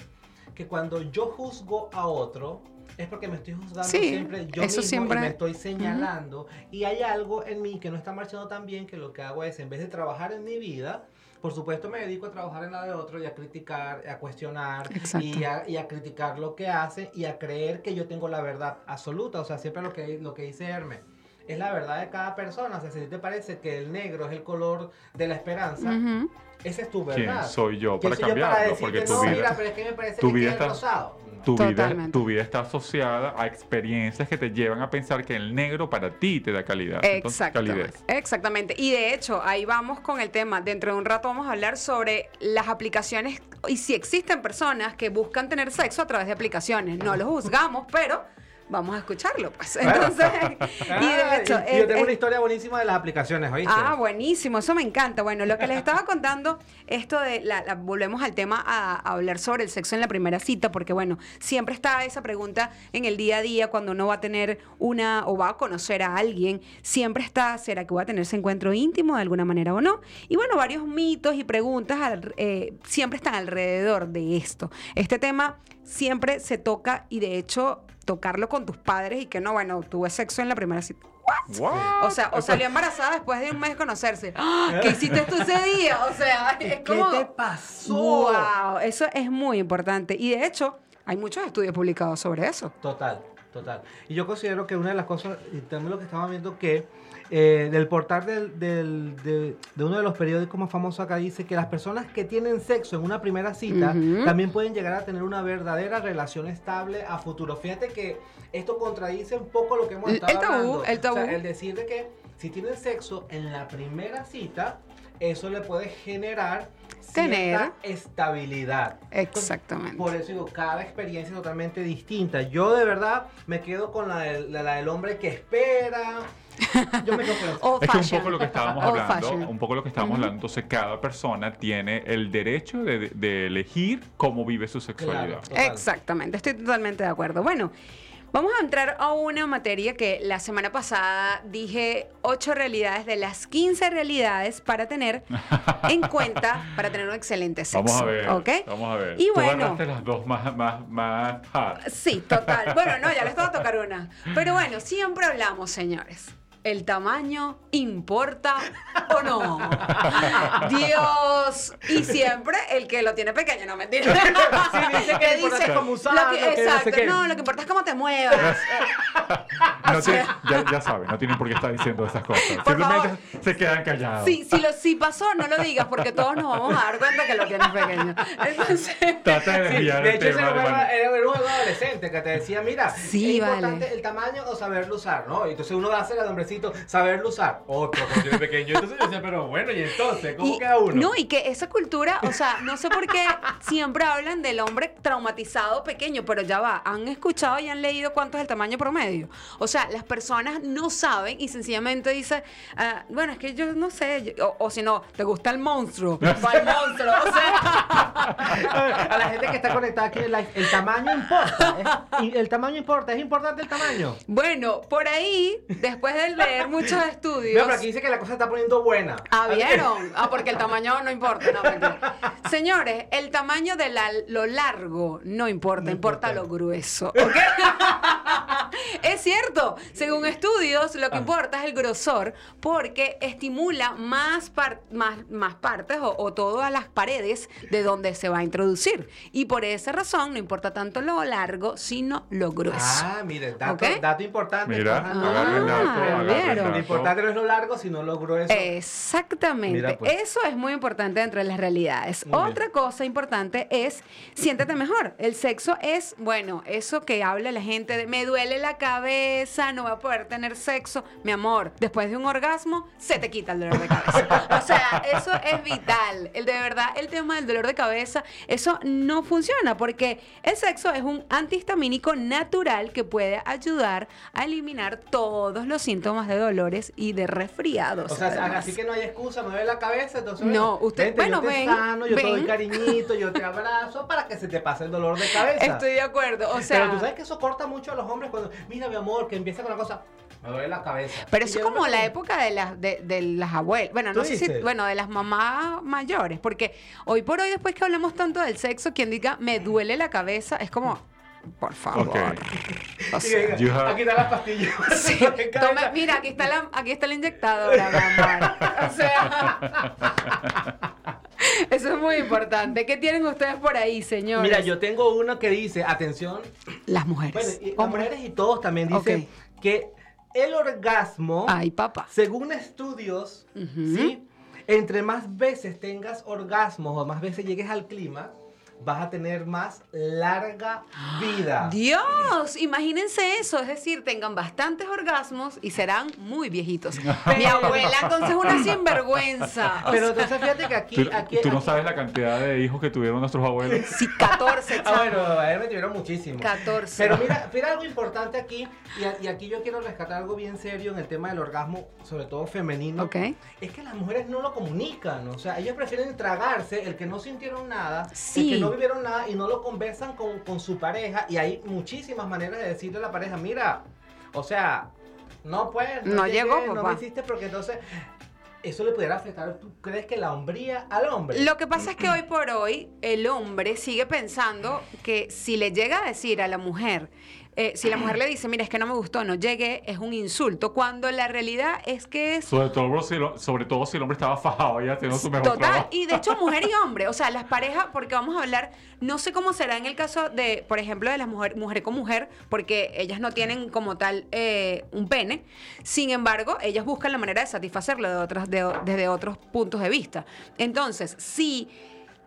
que cuando yo juzgo a otro, es porque me estoy juzgando Sí, siempre yo eso mismo siempre- y me estoy señalando. Y hay algo en mí que no está marchando tan bien que lo que hago es, en vez de trabajar en mi vida, por supuesto me dedico a trabajar en la de otro y a criticar, a cuestionar y a, y a criticar lo que hace y a creer que yo tengo la verdad absoluta. O sea, siempre lo que, lo que dice Hermes. Es la verdad de cada persona. O sea, si te parece que el negro es el color de la esperanza, Ujú. esa es tu ¿Quién verdad. soy yo ¿Quién para soy yo para cambiarlo? Porque tu no, vida, mira, pero es que me parece tu que vida está- rosado. Tu vida, tu vida está asociada a experiencias que te llevan a pensar que el negro para ti te da calidad. Entonces, Exactamente, calidez. exactamente. Y de hecho, ahí vamos con el tema. Dentro de un rato vamos a hablar sobre las aplicaciones y si existen personas que buscan tener sexo a través de aplicaciones. No los juzgamos, pero vamos a escucharlo, pues. Entonces, y de Ah, hecho, y yo es- tengo es- una historia buenísima de las aplicaciones, ¿oíste? Ah, buenísimo, eso me encanta. Bueno, lo que les estaba contando, esto de, la, la- volvemos al tema a, a hablar sobre el sexo en la primera cita, porque bueno, siempre está esa pregunta en el día a día cuando uno va a tener una o va a conocer a alguien, siempre está, ¿será que voy a tener ese encuentro íntimo de alguna manera o no? Y bueno, varios mitos y preguntas al- eh, siempre están alrededor de esto. Este tema siempre se toca y de hecho tocarlo con tus padres y que no, bueno, tuve sexo en la primera cita. What? O sea, o salió embarazada después de un mes de conocerse. ¡Ah! ¿Qué hiciste tú ese día? O sea, es ¿Qué como... te pasó? ¡Wow! Eso es muy importante. Y de hecho, hay muchos estudios publicados sobre eso. Total, total. Y yo considero que una de las cosas, y también lo que estaba viendo, que eh, del portal del, del- de, de uno de los periódicos más famosos acá dice que las personas que tienen sexo en una primera cita también pueden llegar a tener una verdadera relación estable a futuro. Fíjate que esto contradice un poco lo que hemos estado el tabú, hablando. el tabú. O sea, el decir de que si tienen sexo en la primera cita, eso le puede generar Tener. estabilidad. Exactamente. Por eso digo, cada experiencia es totalmente distinta. Yo de verdad me quedo con la del, la, la del hombre que espera. Yo me quedo con eso. Old Es que un poco lo que estábamos hablando, un poco lo que estábamos hablando, entonces cada persona tiene el derecho de, de elegir cómo vive su sexualidad. Claro. Exactamente, estoy totalmente de acuerdo. Bueno, vamos a entrar a una materia que la semana pasada dije ocho realidades de las 15 realidades para tener en cuenta para tener un excelente sexo. Vamos a ver, ¿ok? vamos a ver. Y Tú bueno. las dos más, más, más hard. Sí, total. Bueno, no, ya les voy a tocar una. Pero bueno, siempre hablamos, señores. ¿El tamaño importa o no? Dios. Y siempre el que lo tiene pequeño, no mentira. Sí, dice que importante es cómo usarlo, lo que- no exacto. lo que importa es cómo te muevas. No tiene- ya, ya saben, no tienen por qué estar diciendo esas cosas. Por Simplemente se quedan callados. Sí, si, lo, si pasó, no lo digas porque todos nos vamos a dar cuenta que lo tienes pequeño. Entonces. Trata de Sí, desviar de el hecho, tema. juego hermano. era, era un juego adolescente que te decía, mira, Sí, es importante vale. el tamaño o saberlo usar, ¿no? Y entonces uno va a hacer hombrecito saberlo usar. Otro cuando tiene pequeño. Entonces yo decía, pero bueno, ¿y entonces? ¿Cómo Y- queda uno? No, y que esa cultura, o sea, no sé por qué siempre hablan del hombre traumatizado pequeño, pero ya va, han escuchado y han leído cuánto es el tamaño promedio. O sea, las personas no saben y sencillamente dicen, ah, bueno, es que yo no sé, yo- o, o si no, te gusta el monstruo, va el monstruo, o sea. A la gente que está conectada aquí el tamaño importa. y el tamaño importa, es importante el tamaño. Bueno, por ahí, después de leer muchos estudios. pero aquí dice que la cosa se está poniendo buena. Ah, ¿vieron? Ah, porque el tamaño no importa. No, mentira. Señores, el tamaño de la- lo largo no importa, No importa, importa. lo grueso. ¿ok? es cierto. Según estudios, lo que importa es el grosor porque estimula más, par- más, más partes o, o todas las paredes de donde se va a introducir. Y por esa razón no importa tanto lo largo, sino lo grueso. Ah, mire, dato, importante. Mira, dato, Ah. Lo importante no es lo largo, sino lo grueso. Exactamente. Mira, pues. Eso es muy importante dentro de las realidades. Muy bien. Otra cosa importante es siéntete mejor. El sexo es, bueno, eso que habla la gente de me duele la cabeza, no voy a poder tener sexo. Mi amor, después de un orgasmo, se te quita el dolor de cabeza. O sea, eso es vital. El de verdad, el tema del dolor de cabeza, eso no funciona porque el sexo es un antihistamínico natural que puede ayudar a eliminar todos los síntomas de dolores y de resfriados. O sea, además. así que no hay excusa, me duele la cabeza, entonces No, usted- vente, bueno, yo te ven, sano, yo te doy ven. cariñito, yo te abrazo para que se te pase el dolor de cabeza. Estoy de acuerdo, o sea... pero tú sabes que eso corta mucho a los hombres cuando, mira mi amor, que empieza con la cosa, me duele la cabeza. Pero eso es como la época de las, de, de las abuelas. Bueno, no ¿Tú sé si. Bueno, de las mamás mayores. Porque hoy por hoy, después que hablamos tanto del sexo, quien diga me duele la cabeza, es como. Por favor. Ok. O sea, venga, You have- Aquí están las pastillas. sí, De cabeza. tome- mira, aquí está la, aquí está la inyectadora. O sea. Eso es muy importante. ¿Qué tienen ustedes por ahí, señores? Mira, yo tengo uno que dice, atención, Las bueno, mujeres. y las hombres. mujeres y todos también dicen que el orgasmo, Ay, papá. según estudios. ¿sí? entre más veces tengas orgasmos o más veces llegues al clima, vas a tener más larga vida. Dios, imagínense eso, es decir, tengan bastantes orgasmos y serán muy viejitos. Mi abuela entonces una sinvergüenza. O Pero sea, entonces fíjate que aquí... ¿Tú, aquí, tú no aquí- sabes la cantidad de hijos que tuvieron nuestros abuelos? sí, 14, Ah, bueno, a él me tuvieron muchísimo. 14. Pero mira, mira algo importante aquí, y, y aquí yo quiero rescatar algo bien serio en el tema del orgasmo, sobre todo femenino. Ok. Es que las mujeres no lo comunican, o sea, ellas prefieren tragarse el que no sintieron nada, Sí. el que no vivieron nada y no lo conversan con, con su pareja. Y hay muchísimas maneras de decirle a la pareja, mira, o sea, no puedes, No llegué, llegó, no me hiciste porque entonces eso le pudiera afectar, ¿tú crees que la hombría al hombre? Lo que pasa es que hoy por hoy el hombre sigue pensando que si le llega a decir a la mujer, eh, si la mujer le dice, mira, es que no me gustó, no llegué, es un insulto, cuando la realidad es que es Sobre todo, si, lo- sobre todo si el hombre estaba fajado y haciendo su mejor Total, trabajo. y de hecho mujer y hombre, o sea, las parejas, porque vamos a hablar, no sé cómo será en el caso de, por ejemplo, de las mujeres, mujer con mujer, porque ellas no tienen como tal eh, un pene, sin embargo, ellas buscan la manera de satisfacerlo de otras, de- desde otros puntos de vista. Entonces, si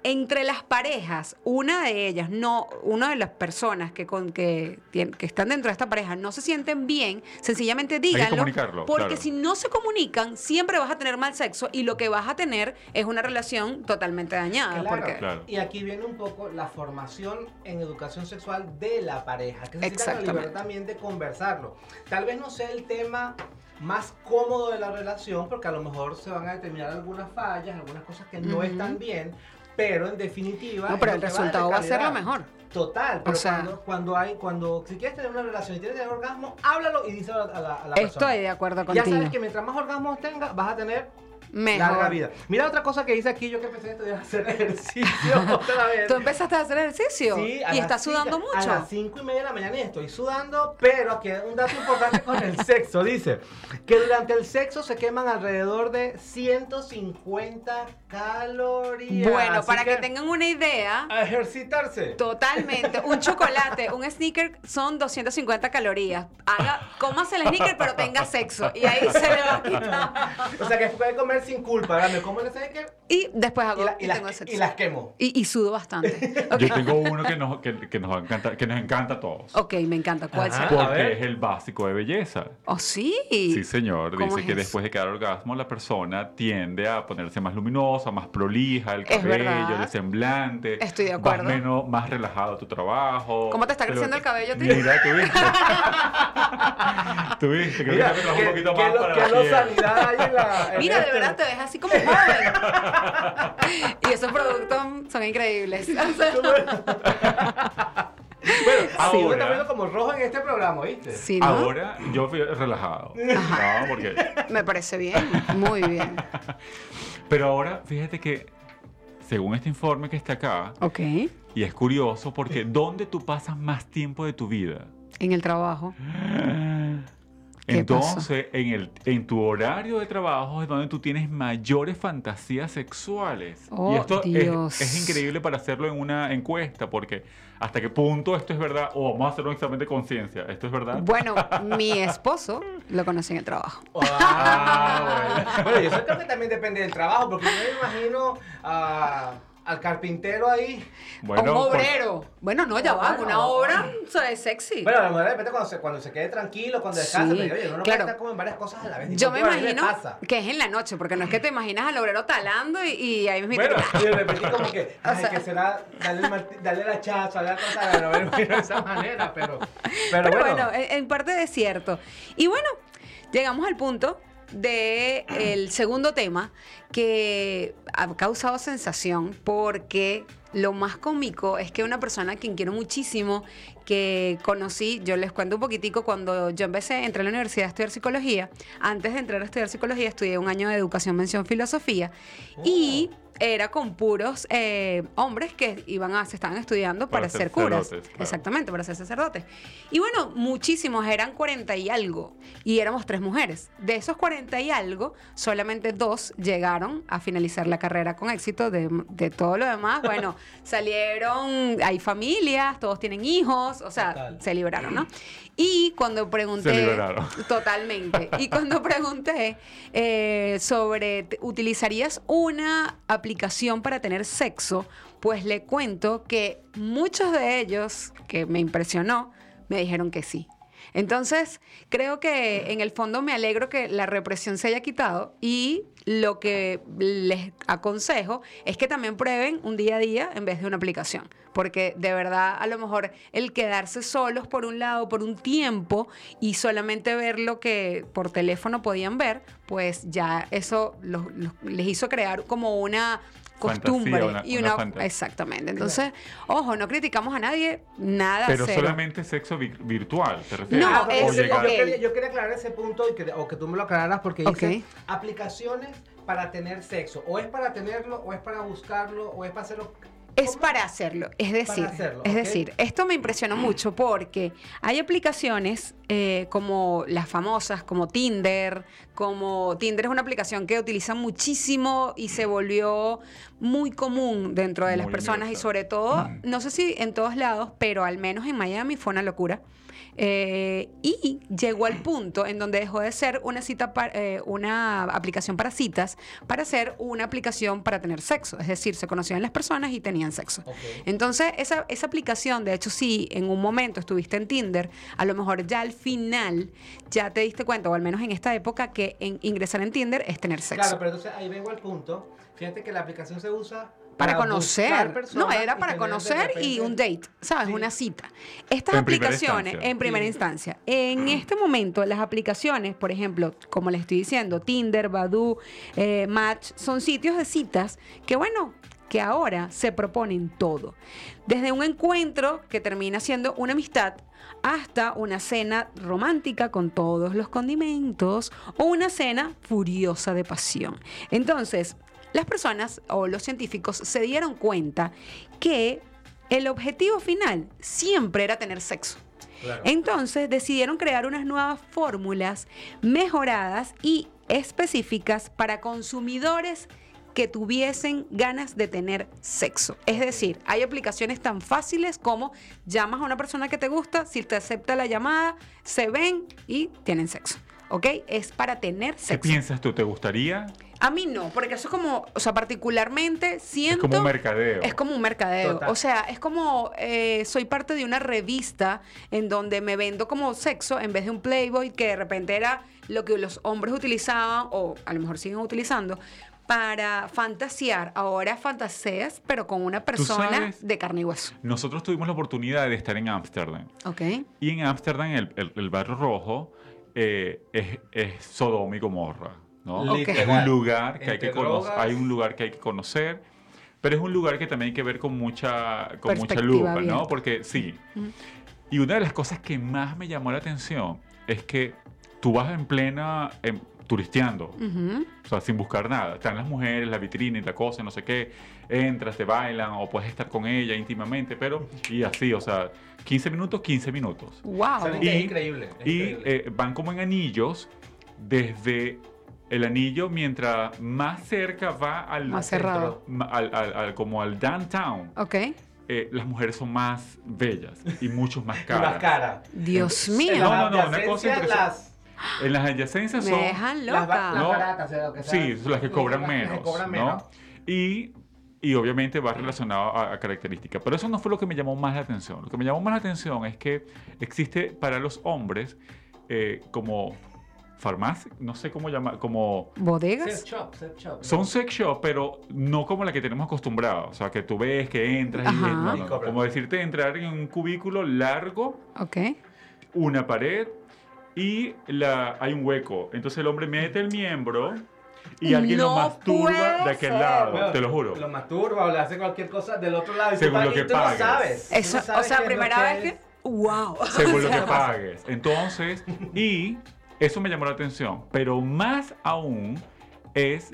entre las parejas, una de ellas, no, una de las personas que, con, que, que están dentro de esta pareja no se sienten bien, sencillamente díganlo. comunicarlo, porque claro. si no se comunican, siempre vas a tener mal sexo y lo que vas a tener es una relación totalmente dañada. Claro. porque- Claro. Y aquí viene un poco la formación en educación sexual de la pareja, que necesita la libertad también de conversarlo. Tal vez no sea el tema más cómodo de la relación, porque a lo mejor se van a determinar algunas fallas, algunas cosas que no están bien, pero en definitiva... No, pero el resultado va a ser lo mejor. Total, pero O sea- cuando, cuando hay, cuando, si quieres tener una relación y tienes tener orgasmo, háblalo y díselo a la, a la persona. Estoy de acuerdo Ya contigo. sabes que mientras más orgasmos tengas, vas a tener Mejor. larga vida. Mira otra cosa que dice aquí, yo que empecé a estudiar hacer ejercicio otra vez. ¿Tú empezaste a hacer ejercicio? Sí, y estás sudando cinco- A mucho. las 5 y media de la mañana y estoy sudando, pero aquí hay un dato importante con el sexo. Dice que durante el sexo se queman alrededor de 150 calorías. Bueno, Así para que tengan una idea, A ejercitarse. Totalmente. Un chocolate, un sneaker son 250 calorías. Haga, cómase el sneaker, pero tenga sexo. Y ahí se le va a quitar. O sea que puede comer sin culpa, ¿verdad? Me como el sneaker Y después hago y, la- y y las, tengo sexo. y las quemo. Y, y sudo bastante. Yo tengo uno que nos, que, que nos encanta, que nos encanta a todos. Ok, me encanta. ¿Cuál Ajá. será? Porque es el básico de belleza. Oh, sí. Sí, señor. ¿Cómo Dice es que eso? después de cada orgasmo la persona tiende a ponerse más luminosa, más prolija, el cabello, el semblante. Estoy de vas acuerdo. menos, más relajado a tu trabajo. ¿Cómo te está Pero- creciendo el cabello ti? Mira, tú viste. tú viste, creo que te ¿qué, un poquito qué más lo- para qué la sanidad hay en la. en Mira, de este? verdad te ves así como joven. y esos productos son increíbles. Bueno, sí, Ahora- está viendo como rojo en este programa, ¿viste? sí, ¿no? Ahora yo fui relajado. No, porque... Me parece bien. Muy bien. Pero ahora, fíjate que, según este informe que está acá, Ok. y es curioso porque ¿dónde tú pasas más tiempo de tu vida? En el trabajo. ¿Qué Entonces, en, el, en tu horario de trabajo es donde tú tienes mayores fantasías sexuales. Oh, y esto es- Dios. Es, increíble para hacerlo en una encuesta, porque hasta qué punto esto es verdad, o vamos a hacer un examen de conciencia, ¿esto es verdad? Bueno, mi esposo lo conocí en el trabajo. Ah, bueno. Bueno, yo creo que también depende del trabajo, porque yo me imagino a- al carpintero ahí. un por- obrero. Bueno, no, ya va, Bueno. una obra o sea, es sexy. Bueno, a lo mejor de repente cuando se, cuando se quede tranquilo, cuando descanse, Sí, pero oye, uno no claro. puede estar como en varias cosas a la vez. Yo me a imagino que es en la noche, porque no es que te imaginas al obrero talando y, y ahí mismo. Bueno, Y de repente como que, O ay, sea- que será marti- darle la chacha, darle la cosa, bueno, bueno, de esa manera, pero, pero, Pero bueno. bueno, en en parte es cierto. Y bueno, llegamos al punto de el segundo tema que ha causado sensación porque lo más cómico es que una persona a quien quiero muchísimo que conocí, yo les cuento un poquitico, cuando yo empecé, entré a la universidad a estudiar psicología, antes de entrar a estudiar psicología estudié un año de educación, mención, filosofía y era con puros eh, hombres que iban a, se estaban estudiando para, Para ser ser curas. claro. Exactamente, para ser sacerdotes. Y bueno, muchísimos, eran 40 y algo, y éramos tres mujeres. De esos 40 y algo, solamente dos llegaron a finalizar la carrera con éxito. De, de todo lo demás, bueno, salieron, hay familias, todos tienen hijos, o sea, Total. se liberaron, ¿no? Y cuando pregunté... Se liberaron. Totalmente. Y cuando pregunté eh, sobre, ¿te- ¿utilizarías una aplicación para tener sexo? Pues le cuento que muchos de ellos, que me impresionó, me dijeron que sí. Entonces, creo que en el fondo me alegro que la represión se haya quitado y lo que les aconsejo es que también prueben un día a día en vez de una aplicación. Porque de verdad, a lo mejor el quedarse solos por un lado, por un tiempo y solamente ver lo que por teléfono podían ver, pues ya eso les hizo crear como una costumbre una- y una exactamente entonces ojo no criticamos a nadie nada Pero cero. solamente sexo vi- virtual, ¿te refieres? No, Ah, es- yo, quería, yo quería aclarar ese punto y que, o que tú me lo aclararas porque dice Ok. aplicaciones para tener sexo. O es para tenerlo, o es para buscarlo, o es para hacerlo. Es para hacerlo, es decir, hacerlo, es decir, esto me impresionó mucho porque hay aplicaciones eh, como las famosas, como Tinder, como Tinder es una aplicación que utilizan muchísimo y se volvió muy común dentro de las personas y sobre todo, no sé si en todos lados, pero al menos en Miami fue una locura. Eh, y llegó al punto en donde dejó de ser una cita eh, una aplicación para citas para ser una aplicación para tener sexo. Es decir, se conocían las personas y tenían sexo. Entonces, esa, esa aplicación, de hecho, si en un momento estuviste en Tinder, a lo mejor ya al final ya te diste cuenta, o al menos en esta época, que en- ingresar en Tinder es tener sexo. Claro, pero entonces ahí vengo al punto. Fíjate que la aplicación se usa para conocer. No, era para conocer y un date, ¿sabes? Sí. Una cita. Estas En aplicaciones, en primera Sí. instancia, en este momento, las aplicaciones, por ejemplo, como les estoy diciendo, Tinder, Badoo, eh, Match, son sitios de citas que, bueno, que ahora se proponen todo. Desde un encuentro que termina siendo una amistad hasta una cena romántica con todos los condimentos o una cena furiosa de pasión. Entonces, las personas o los científicos se dieron cuenta que el objetivo final siempre era tener sexo. Claro. Entonces decidieron crear unas nuevas fórmulas mejoradas y específicas para consumidores que tuviesen ganas de tener sexo. Es decir, hay aplicaciones tan fáciles como llamas a una persona que te gusta, si te acepta la llamada, se ven y tienen sexo. ¿Ok? Es para tener ¿Qué sexo. piensas tú? ¿Te gustaría? A mí no, porque eso es como, o sea, particularmente siento... Es como un mercadeo. Es como un mercadeo. Total. O sea, es como eh, soy parte de una revista en donde me vendo como sexo en vez de un Playboy que de repente era lo que los hombres utilizaban o a lo mejor siguen utilizando para fantasear. Ahora fantaseas, pero con una persona de carne y hueso. Nosotros tuvimos la oportunidad de estar en Ámsterdam. ¿Ok? Y en Ámsterdam, el, el, el barrio rojo eh, es, es Sodoma y Gomorra. ¿No? Ok. Es un lugar que hay que conocer. Hay un lugar que hay que conocer. Pero es un lugar que también hay que ver con mucha, con mucha lupa, ¿no? Porque sí. Y una de las cosas que más me llamó la atención es que tú vas en plena, en- turisteando, Ujú. o sea, sin buscar nada. Están las mujeres, la vitrina y la cosa, no sé qué. Entras, te bailan o puedes estar con ella íntimamente, pero y así, o sea, 15 minutos, 15 minutos. Wow. Y- es increíble. es Y increíble. eh, van como en anillos, desde el anillo, mientras más cerca va al, Más cerrado. ma- al- al- al- como al downtown, Ok. eh, las mujeres son más bellas y muchos más Y caras. más cara. Dios mío. No, no, no, una cosa las, En las adyacencias Me son... dejan las, ba- loca. las No. baratas, o sea, lo que. Sí, son las que cobran Las que menos. cobran ¿no? menos. Y, y obviamente va relacionado a, a características. Pero eso no fue lo que me llamó más la atención. Lo que me llamó más la atención es que existe para los hombres eh, como farmacia, no sé cómo llamar, como... Bodegas. Sex shop, sex shop. Son sex shop, pero no como la que tenemos acostumbrada. O sea, que tú ves que entras y... Ajá. no, no, Y no. cobran. Como decirte entrar en un cubículo largo Ok. una pared y la, hay un hueco. Entonces el hombre mete el miembro y alguien No lo masturba de aquel ser. lado, Bueno, te lo juro. Lo masturba o le hace cualquier cosa del otro lado. y tú Según pa- lo que tú no pagues. sabes. Tú no Eso, o sabes sea, primera vez es. que. ¡Wow! Según lo O sea, que pagues. Entonces, y eso me llamó la atención. Pero más aún es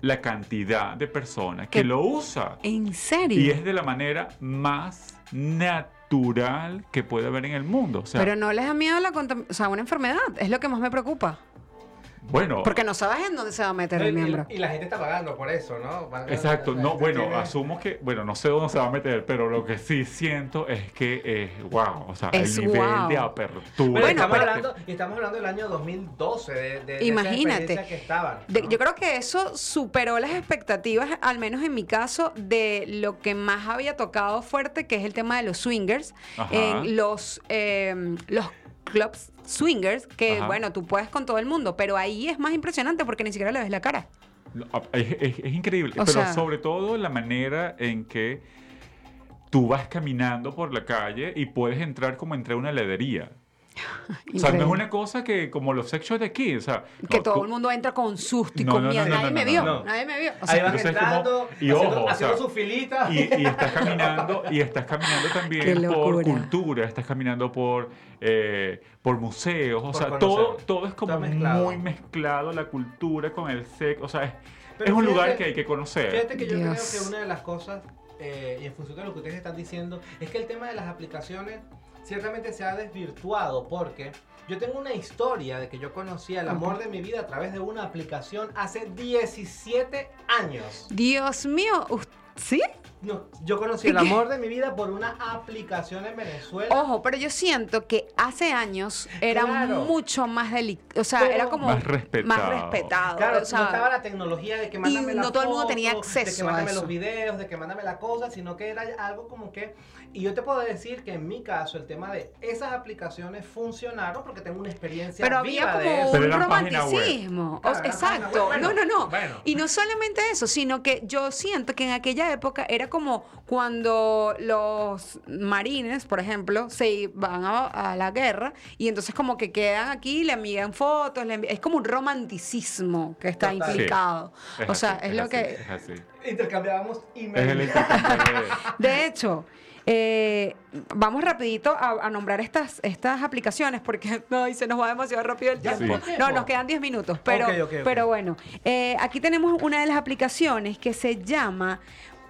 la cantidad de personas que lo usa. ¿En serio? Y es de la manera más natural que puede haber en el mundo. O sea, Pero no les da miedo la o sea, una enfermedad. Es lo que más me preocupa. Bueno. Porque no sabes en dónde se va a meter el miembro. Y, la gente está pagando por eso, ¿no? Exacto, no, bueno, tiene- asumo que, bueno, no sé dónde se va a meter, pero lo que sí siento es que es wow, o sea, Es el nivel de apertura. Bueno, estamos, pero- hablando, y estamos hablando del año 2012, de, de- de esa Imagínate. que estaban. De- ¿no? yo creo que eso superó las expectativas, al menos en mi caso, de lo que más había tocado fuerte, que es el tema de los swingers, Ajá. en los, eh, los clubs swingers, que Ajá. bueno, tú puedes con todo el mundo, pero ahí es más impresionante porque ni siquiera le ves la cara. No, Es, es- es increíble, O pero sea- sobre todo la manera en que tú vas caminando por la calle y puedes entrar como entre una heladería. O sea, no es una cosa que como los sexos de aquí, o sea, Que no, todo tú- el mundo entra con susto y No, con no, no, miedo. no, nadie no, me vio, no. nadie me vio. O Ahí sea, van entonces es como- entrando, y haciendo, ojo, o haciendo sea, su filita. Y, y estás caminando, y estás caminando también por cultura, estás caminando por, eh, por museos, o Por sea, conocer. todo, todo es como Todo mezclado. muy mezclado, la cultura con el sexo, o sea, es, es un fíjate- lugar que hay que conocer. Fíjate que yo Dios. creo que una de las cosas, eh, y en función de lo que ustedes están diciendo, es que el tema de las aplicaciones ciertamente se ha desvirtuado porque yo tengo una historia de que yo conocí el amor de mi vida a través de una aplicación hace 17 años. Dios mío, ¿sí? No, yo conocí el amor de mi vida por una aplicación en Venezuela. Ojo, pero yo siento que hace años era Claro. mucho más delicado, o sea, Pero- era como Más respetado. más respetado, Claro, o sea, no estaba la tecnología de que mándame la no todo el mundo tenía de acceso que a mándame eso. los videos, de que mándame la cosa, sino que era algo como que... Y yo te puedo decir que en mi caso el tema de esas aplicaciones funcionaron porque tengo una experiencia pero viva había de como eso. Un romanticismo. Claro, exacto. no, no, no. bueno. Y no solamente eso, sino que yo siento que en aquella época era como cuando los marines, por ejemplo, se van a, a la guerra y entonces como que quedan aquí, le envían fotos, le envi- es como un romanticismo que está Total. implicado. Es o sea, así, es, lo así, que... Es así. Intercambiábamos Es el emails. intercambio de- De hecho, eh, vamos rapidito a, a nombrar estas, estas aplicaciones porque no, y se nos va demasiado rápido el tiempo. No, nos quedan 10 minutos, pero, pero bueno. Eh, aquí tenemos una de las aplicaciones que se llama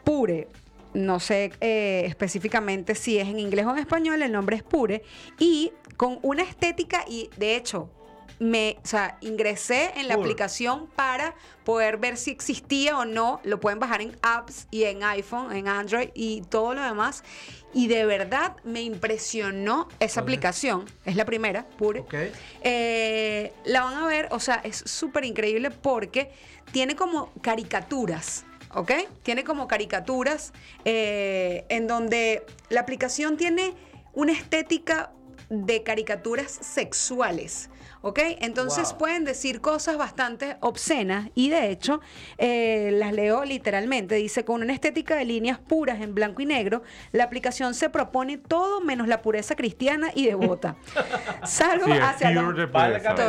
Pure. No sé eh, específicamente si es en inglés o en español, el nombre es Pure. Y con una estética, y de hecho, me, o sea, ingresé en la aplicación para poder ver si existía o no. Lo pueden bajar en apps y en iPhone, en Android y todo lo demás. Y de verdad me impresionó esa aplicación. Es la primera, Pure. Eh, la van a ver, o sea, es súper increíble porque tiene como caricaturas. ¿Ok? Tiene como caricaturas eh, en donde la aplicación tiene una estética de caricaturas sexuales. ¿Ok? Entonces Wow. pueden decir cosas bastante obscenas y de hecho eh, las leo literalmente. Dice, con una estética de líneas puras en blanco y negro, la aplicación se propone todo menos la pureza cristiana y devota. Salvo Sí, hacia los-.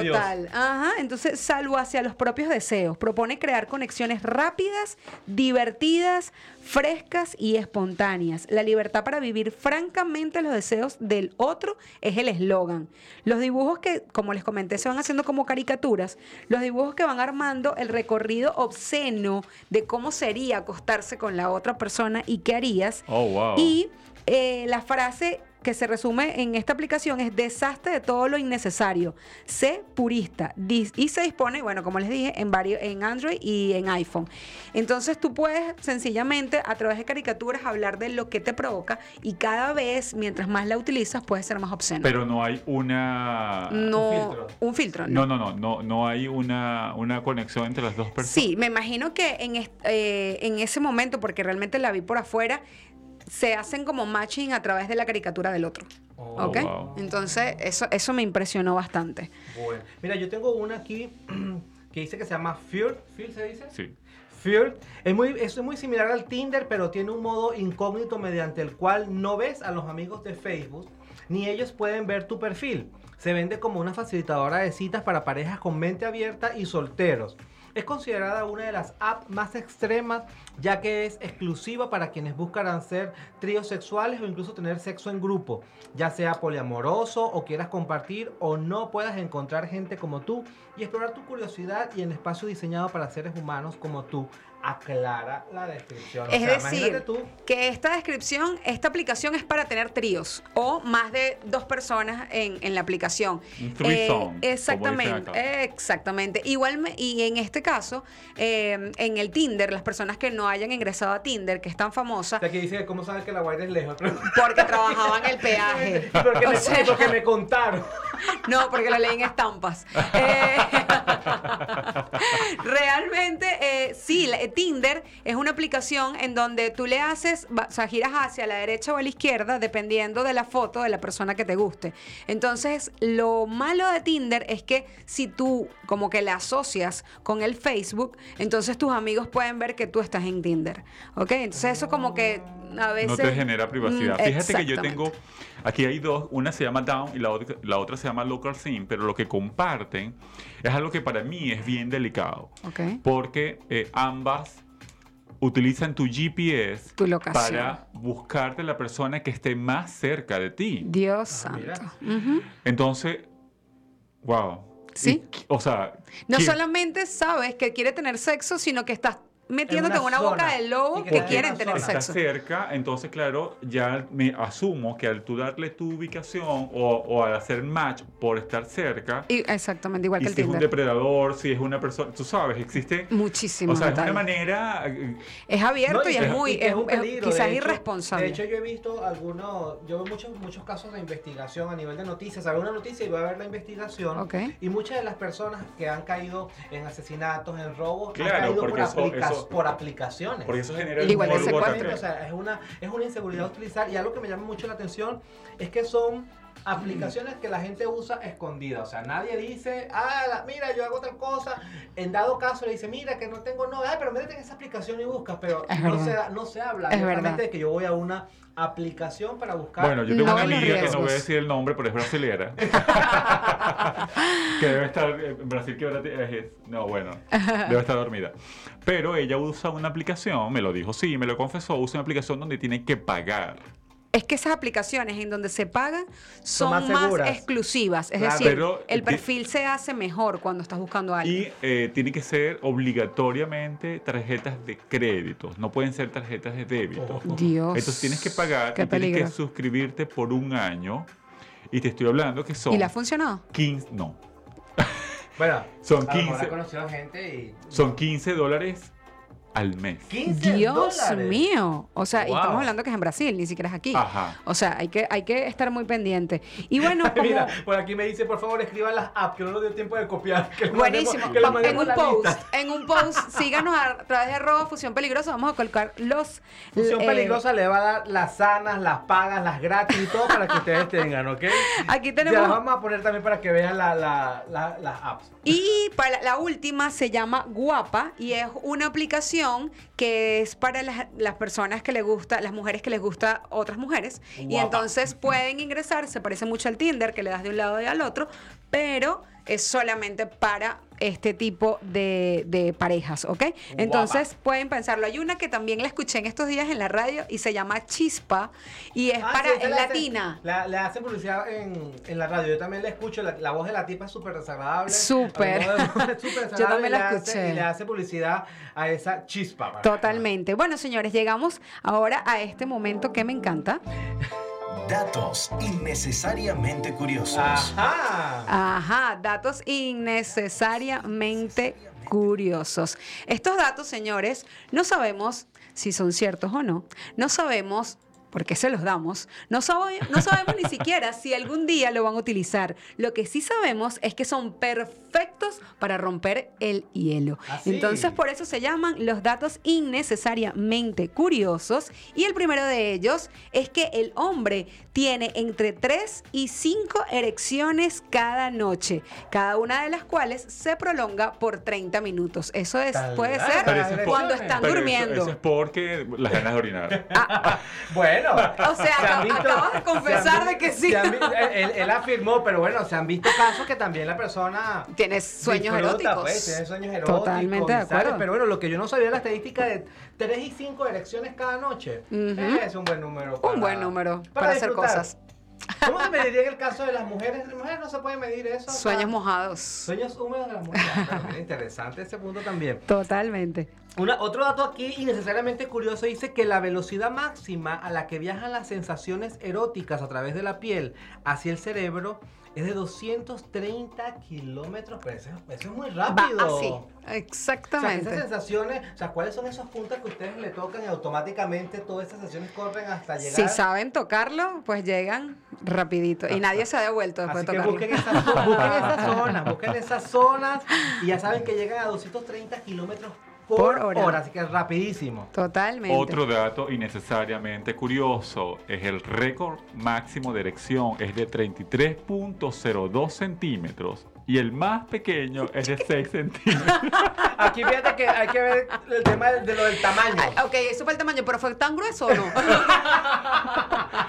Total. Ajá. Entonces, salvo hacia los propios deseos. Propone crear conexiones rápidas, divertidas, frescas y espontáneas. La libertad para vivir francamente los deseos del otro es el eslogan. Los dibujos que, como les comenté, se van haciendo como caricaturas. Los dibujos que van armando el recorrido obsceno de cómo sería acostarse con la otra persona y qué harías. Oh, wow. Y eh, la frase que se resume en esta aplicación es deshazte de todo lo innecesario. Sé purista. Y se dispone, bueno, como les dije, en, varios, en Android y en iPhone. Entonces tú puedes sencillamente a través de caricaturas hablar de lo que te provoca y cada vez, mientras más la utilizas, puede ser más obsceno. Pero no hay una... no, Un filtro. un filtro. No, no, no, no, no hay una, una conexión entre las dos personas. Sí, me imagino que en, eh, en ese momento, porque realmente la vi por afuera, se hacen como matching a través de la caricatura del otro. Oh, ¿Ok? wow. Entonces, eso, eso me impresionó bastante. Bueno, mira, yo tengo una aquí que dice que se llama Fear. ¿Fear se dice? Sí. Fear es muy, es muy similar al Tinder, pero tiene un modo incógnito mediante el cual no ves a los amigos de Facebook, ni ellos pueden ver tu perfil. Se vende como una facilitadora de citas para parejas con mente abierta y solteros. Es considerada una de las apps más extremas, ya que es exclusiva para quienes buscan hacer tríos sexuales o incluso tener sexo en grupo, ya sea poliamoroso o quieras compartir o no puedas encontrar gente como tú y explorar tu curiosidad y en espacio diseñado para seres humanos como tú. Aclara la descripción. O Es sea, decir, tú, que esta descripción, esta aplicación es para tener tríos o más de dos personas en, en la aplicación. Dicen exactamente, acá. exactamente. Igual, me- y en este caso, eh, en el Tinder, las personas que no hayan ingresado a Tinder, que es tan famosa, o sea, que dice cómo sabes que la guaira es lejos. porque trabajaban el peaje. porque, O me, sea, porque me contaron. No, porque lo leí en estampas. Eh, realmente, eh, sí, Tinder es una aplicación en donde tú le haces, o sea, giras hacia la derecha o a la izquierda, dependiendo de la foto de la persona que te guste. Entonces, lo malo de Tinder es que si tú como que la asocias con el Facebook, entonces tus amigos pueden ver que tú estás en Tinder. ¿Ok? Entonces, eso como que a veces... No te genera privacidad. Mm, Fíjate que yo tengo, aquí hay dos, una se llama Down y la otra, la otra se llama Local Sim, pero lo que comparten es algo que para mí es bien delicado, porque eh, ambas utilizan tu GPS Tu para buscarte la persona que esté más cerca de ti. Dios Ah, santo. Entonces, wow. Sí. Y- o sea, No ¿quién- solamente sabes que quiere tener sexo, sino que estás metiéndote en una una, boca zona. de lobo Y que quieren tener zona. Está sexo. cerca, entonces claro, ya me asumo que al tú darle tu ubicación o, o al hacer match por estar cerca, Y, exactamente, igual y que el si es un depredador, si es una persona, tú sabes, existe... Muchísimo. O sea, es total. una manera... Es abierto No, y, es muy, y es, es quizás de hecho- irresponsable. De hecho, yo he visto algunos, yo veo muchos, muchos casos de investigación a nivel de noticias. Hago una noticia y voy a ver la investigación. Ok. Y muchas de las personas que han caído en asesinatos, en robos, Claro, han caído por, porque eso- aplica- eso- por aplicaciones. porque eso genera Igual morbo secuestro. también. O sea, es una, es una inseguridad utilizar. Y algo que me llama mucho la atención es que son aplicaciones que la gente usa escondidas. O sea, nadie dice, ah, la- mira, yo hago tal cosa. En dado caso le dice, mira, que no tengo novia. Ay, pero métete en esa aplicación y buscas. Pero Es no verdad. se, no se habla Es verdad. de que yo voy a una aplicación para buscar. Bueno, yo tengo No una amiga que no voy a decir el nombre, pero es brasilera. que debe estar en Brasil, que es- no, bueno, debe estar dormida. Pero ella usa una aplicación, me lo dijo, sí, me lo confesó, usa una aplicación donde tiene que pagar. Es que esas aplicaciones en donde se pagan son, más exclusivas. Es Claro. decir, Pero, el perfil se hace mejor cuando estás buscando a alguien. Y eh, tiene que ser obligatoriamente tarjetas de crédito, no pueden ser tarjetas de débito. Dios. Entonces tienes que pagar Qué y tienes peligro. que suscribirte por un año. Y te estoy hablando que son ¿Y le ha funcionado? 15, no, Bueno, Son a lo mejor 15. he conocido gente y. son 15 dólares al mes. 15 Dios dólares. mío. O sea, y estamos hablando que es en Brasil, ni siquiera es aquí. Ajá. O sea, hay que, hay que estar muy pendiente. Y bueno, como... Mira, por aquí me dice, por favor, escriban las apps, que no nos dio tiempo de copiar. Que le mandemos- Buenísimo. que En un la post, lista. en un post, síganos a través de arroba fusión peligrosa. Vamos a colocar los. Función eh, peligrosa le va a dar las sanas, las pagas, las gratis y todo para que ustedes tengan, ¿ok? Aquí Ya las tenemos. vamos a poner también para que vean la- la- la- las apps. Y para la última se llama Guapa y es una aplicación que es para las, las personas que les gusta, las mujeres que les gusta otras mujeres. Y entonces pueden ingresar, se parece mucho al Tinder, que le das de un lado y al otro, pero es solamente para este tipo de, de parejas, ¿ok? Entonces pueden pensarlo. Hay una que también la escuché en estos días en la radio y se llama Chispa y es Ah, para, sí, es le hace- latina. la- hacen publicidad en, en la radio. Yo también la escucho. La, la voz de la tipa es súper desagradable. Súper. Desagradable, también la hace- escuché. Y le hace publicidad a esa chispa. Totalmente. Bueno, señores, llegamos ahora a este momento que me encanta. Datos innecesariamente curiosos. Ajá. Ajá, datos innecesariamente curiosos. Estos datos, señores, no sabemos si son ciertos o no. No sabemos por qué se los damos. No, sabe- no sabemos ni siquiera si algún día lo van a utilizar. Lo que sí sabemos es que son perfectos para romper el hielo. ¿Ah, sí? Entonces, por eso se llaman los datos innecesariamente curiosos. Y el primero de ellos es que el hombre tiene entre 3 y 5 erecciones cada noche, cada una de las cuales se prolonga por 30 minutos. Eso es, puede ser por- cuando están eso- durmiendo. Eso, es porque las ganas de orinar. Bueno. O sea, visto- acabas de confesar han de que sí. han él, él afirmó, pero bueno, se han visto casos que también la persona Tienes sueños disfruta, eróticos. pues, tiene sueños eróticos. Totalmente de acuerdo. Pero bueno, lo que yo no sabía la estadística de 3 y 5 erecciones cada noche. Es un buen número. Un buen número para hacer cosas. ¿Cómo se mediría en el caso de las mujeres? Las mujeres no se puede medir eso. Sueños para- mojados. Sueños húmedos de las mujeres. Pero mira, interesante ese punto también. Totalmente. Una- otro dato aquí innecesariamente curioso dice que la velocidad máxima a la que viajan las sensaciones eróticas a través de la piel hacia el cerebro es de 230 kilómetros. Pero eso, eso es muy Va rápido. así. O sea, que Exactamente. esas sensaciones, o sea, ¿cuáles son esos puntos que ustedes le tocan y automáticamente todas esas sensaciones corren hasta llegar? Si saben tocarlo, pues llegan rapidito. Y nadie se ha devuelto después Así de que tocarlo. busquen esas, zo- busquen esas zonas, busquen esas zonas y ya saben que llegan a 230 kilómetros por, Por hora. hora. así que es rapidísimo. Totalmente. Otro dato innecesariamente curioso es el récord máximo de erección es de 33.02 centímetros y el más pequeño es de 6 centímetros. Aquí fíjate que hay que ver el tema de, de lo del tamaño. Ay, ok, eso fue el tamaño, pero fue tan grueso o no.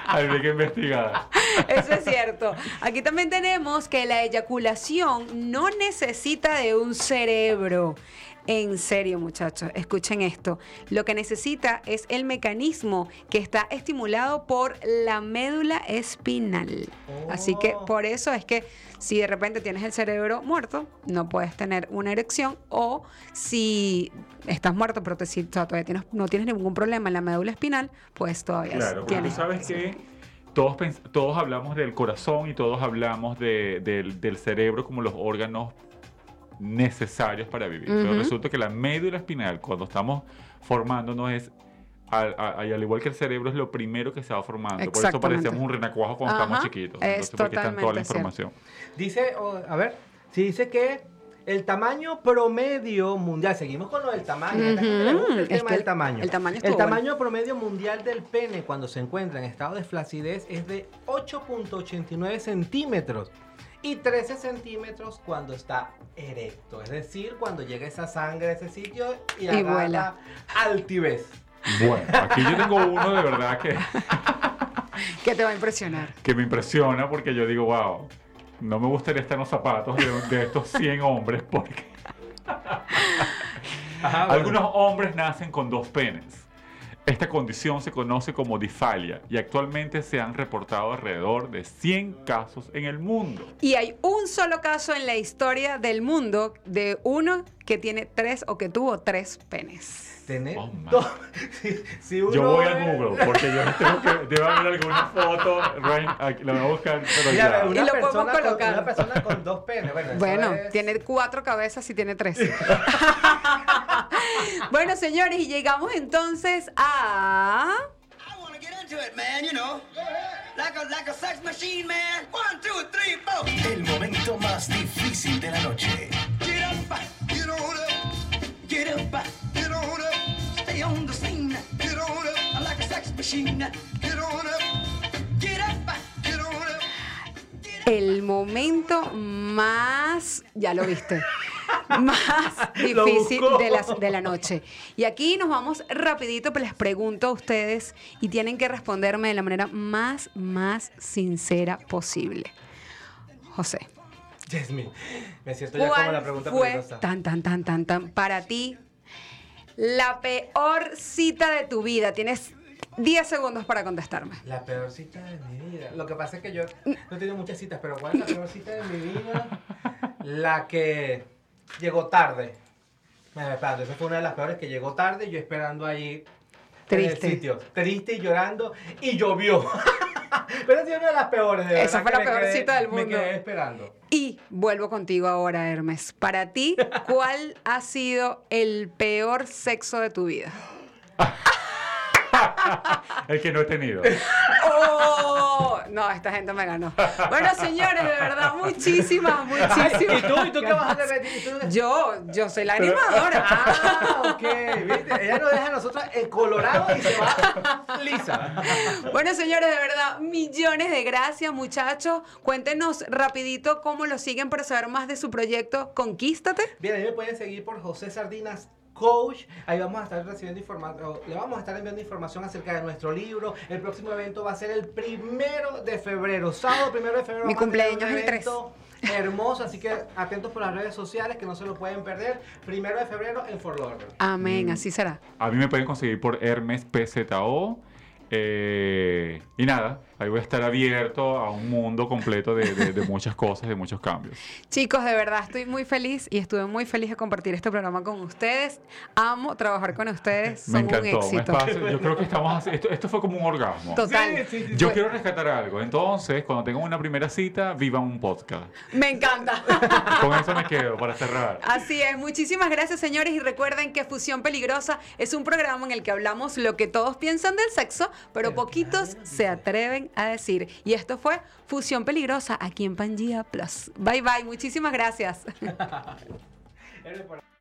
Habría que investigar. Eso es cierto. Aquí también tenemos que la eyaculación no necesita de un cerebro. En serio, muchachos, escuchen esto. Lo que necesita es el mecanismo que está estimulado por la médula espinal. Así que Oh. por eso es que si de repente tienes el cerebro muerto, no puedes tener una erección o si estás muerto pero te, si- o sea, todavía tienes- no tienes ningún problema en la médula espinal, pues todavía Claro, porque tú tienes. sabes que todos, todos hablamos del corazón y todos hablamos de- del, del cerebro como los órganos necesarios para vivir. Pero resulta que la médula espinal, cuando estamos formándonos, es, al, al igual que el cerebro, es lo primero que se va formando. Por eso parecemos un renacuajo cuando Ajá, estamos chiquitos. es Entonces, porque está toda la totalmente información. Dice, oh, a ver, si dice que el tamaño promedio mundial, seguimos con lo del tamaño, gusta el Es tema que del tamaño. el tamaño El estuvo tamaño promedio mundial del pene cuando se encuentra en estado de flacidez es de 8.89 centímetros y 13 centímetros cuando está erecto, es decir, cuando llega esa sangre a ese sitio y, Y vuela. altivez. Bueno, aquí yo tengo uno de verdad que, que te va a impresionar. que me impresiona porque yo digo, wow, no me gustaría estar en los zapatos de, de estos 100 hombres porque Ajá, bueno. Algunos hombres nacen con dos penes. Esta condición se conoce como difalia y actualmente se han reportado alrededor de 100 casos en el mundo. Y hay un solo caso en la historia del mundo de uno que tiene tres o que tuvo tres penes. Tener Oh, dos- si, si uno Yo voy a es- Google porque yo tengo que, debe haber alguna foto, Rain, aquí, la voy a buscar, pero ya. Y lo podemos persona con, colocar. una persona con dos penes. Bueno, Bueno, es- tiene cuatro cabezas y tiene tres. bueno, señores, y llegamos entonces a... I wanna get into it, man, you know. Like a like a sex machine, man. One, two, three, four. El momento más difícil de la noche. Get up, get on up. Get up, get on up. Stay on the scene. Get on up. Like a sex machine. Get on up. Get up, get on up. El momento más, ya lo viste, más difícil de la, de la noche. Y aquí nos vamos rapidito, pues les pregunto a ustedes y tienen que responderme de la manera más, más sincera posible. José, Jasmine, me siento ya como la ¿cuál pregunta fue peligrosa. tan, tan, tan, tan, tan para ti la peor cita de tu vida? Tienes 10 segundos para contestarme. La peor cita de mi vida. Lo que pasa es que yo no he tenido muchas citas, pero ¿cuál es la peor cita de mi vida? La que llegó tarde. Me espérate, esa fue una de las peores que llegó tarde, yo esperando ahí en el Triste. sitio, triste y llorando, y llovió. pero ha sido una de las peores, de Esa fue la peor cita del Me mundo. quedé esperando. Y vuelvo contigo ahora, Hermes. Para ti, ¿cuál ha sido el peor sexo de tu vida? El que no he tenido. ¡Oh! No, esta gente me ganó. Bueno, señores, de verdad, muchísimas, muchísimas. ¿Y tú? ¿Y tú qué vas a hacer? Yo, yo soy la animadora. Ah, ok, ¿viste? Ella nos deja a nosotros en colorado y se va lisa. Bueno, señores, de verdad, millones de gracias, muchachos. Cuéntenos rapidito cómo lo siguen para saber más de su proyecto Conquístate. Bien, ahí me pueden seguir por José Sardinas Coach. Ahí vamos a estar recibiendo información, le vamos a estar enviando información acerca de nuestro libro. El próximo evento va a ser el primero de febrero, sábado primero de febrero. Mi cumpleaños un el 3. evento Hermoso, así que atentos por las redes sociales que no se lo pueden perder. Primero de febrero en Lauderdale. Amén, así será. A mí me pueden conseguir por Hermes PZO. eh, y nada, ahí voy a estar abierto a un mundo completo de, de- de muchas cosas, de muchos cambios. Chicos, de verdad estoy muy feliz y estuve muy feliz de compartir este programa con ustedes. Amo trabajar con ustedes. Me Son un encantó. me éxito. espacio- yo creo que estamos así- esto, esto fue como un orgasmo. Total. Sí, sí, sí. Yo Fue- quiero rescatar algo. Entonces, cuando tengan una primera cita, vivan un podcast. Me encanta. Con eso me quedo para cerrar. Así es. Muchísimas gracias, señores. Y recuerden que Fusión Peligrosa es un programa en el que hablamos lo que todos piensan del sexo, pero poquitos se atreven a decir. Y esto fue Fusión Peligrosa aquí en Pangea Plus. Bye bye. Muchísimas gracias.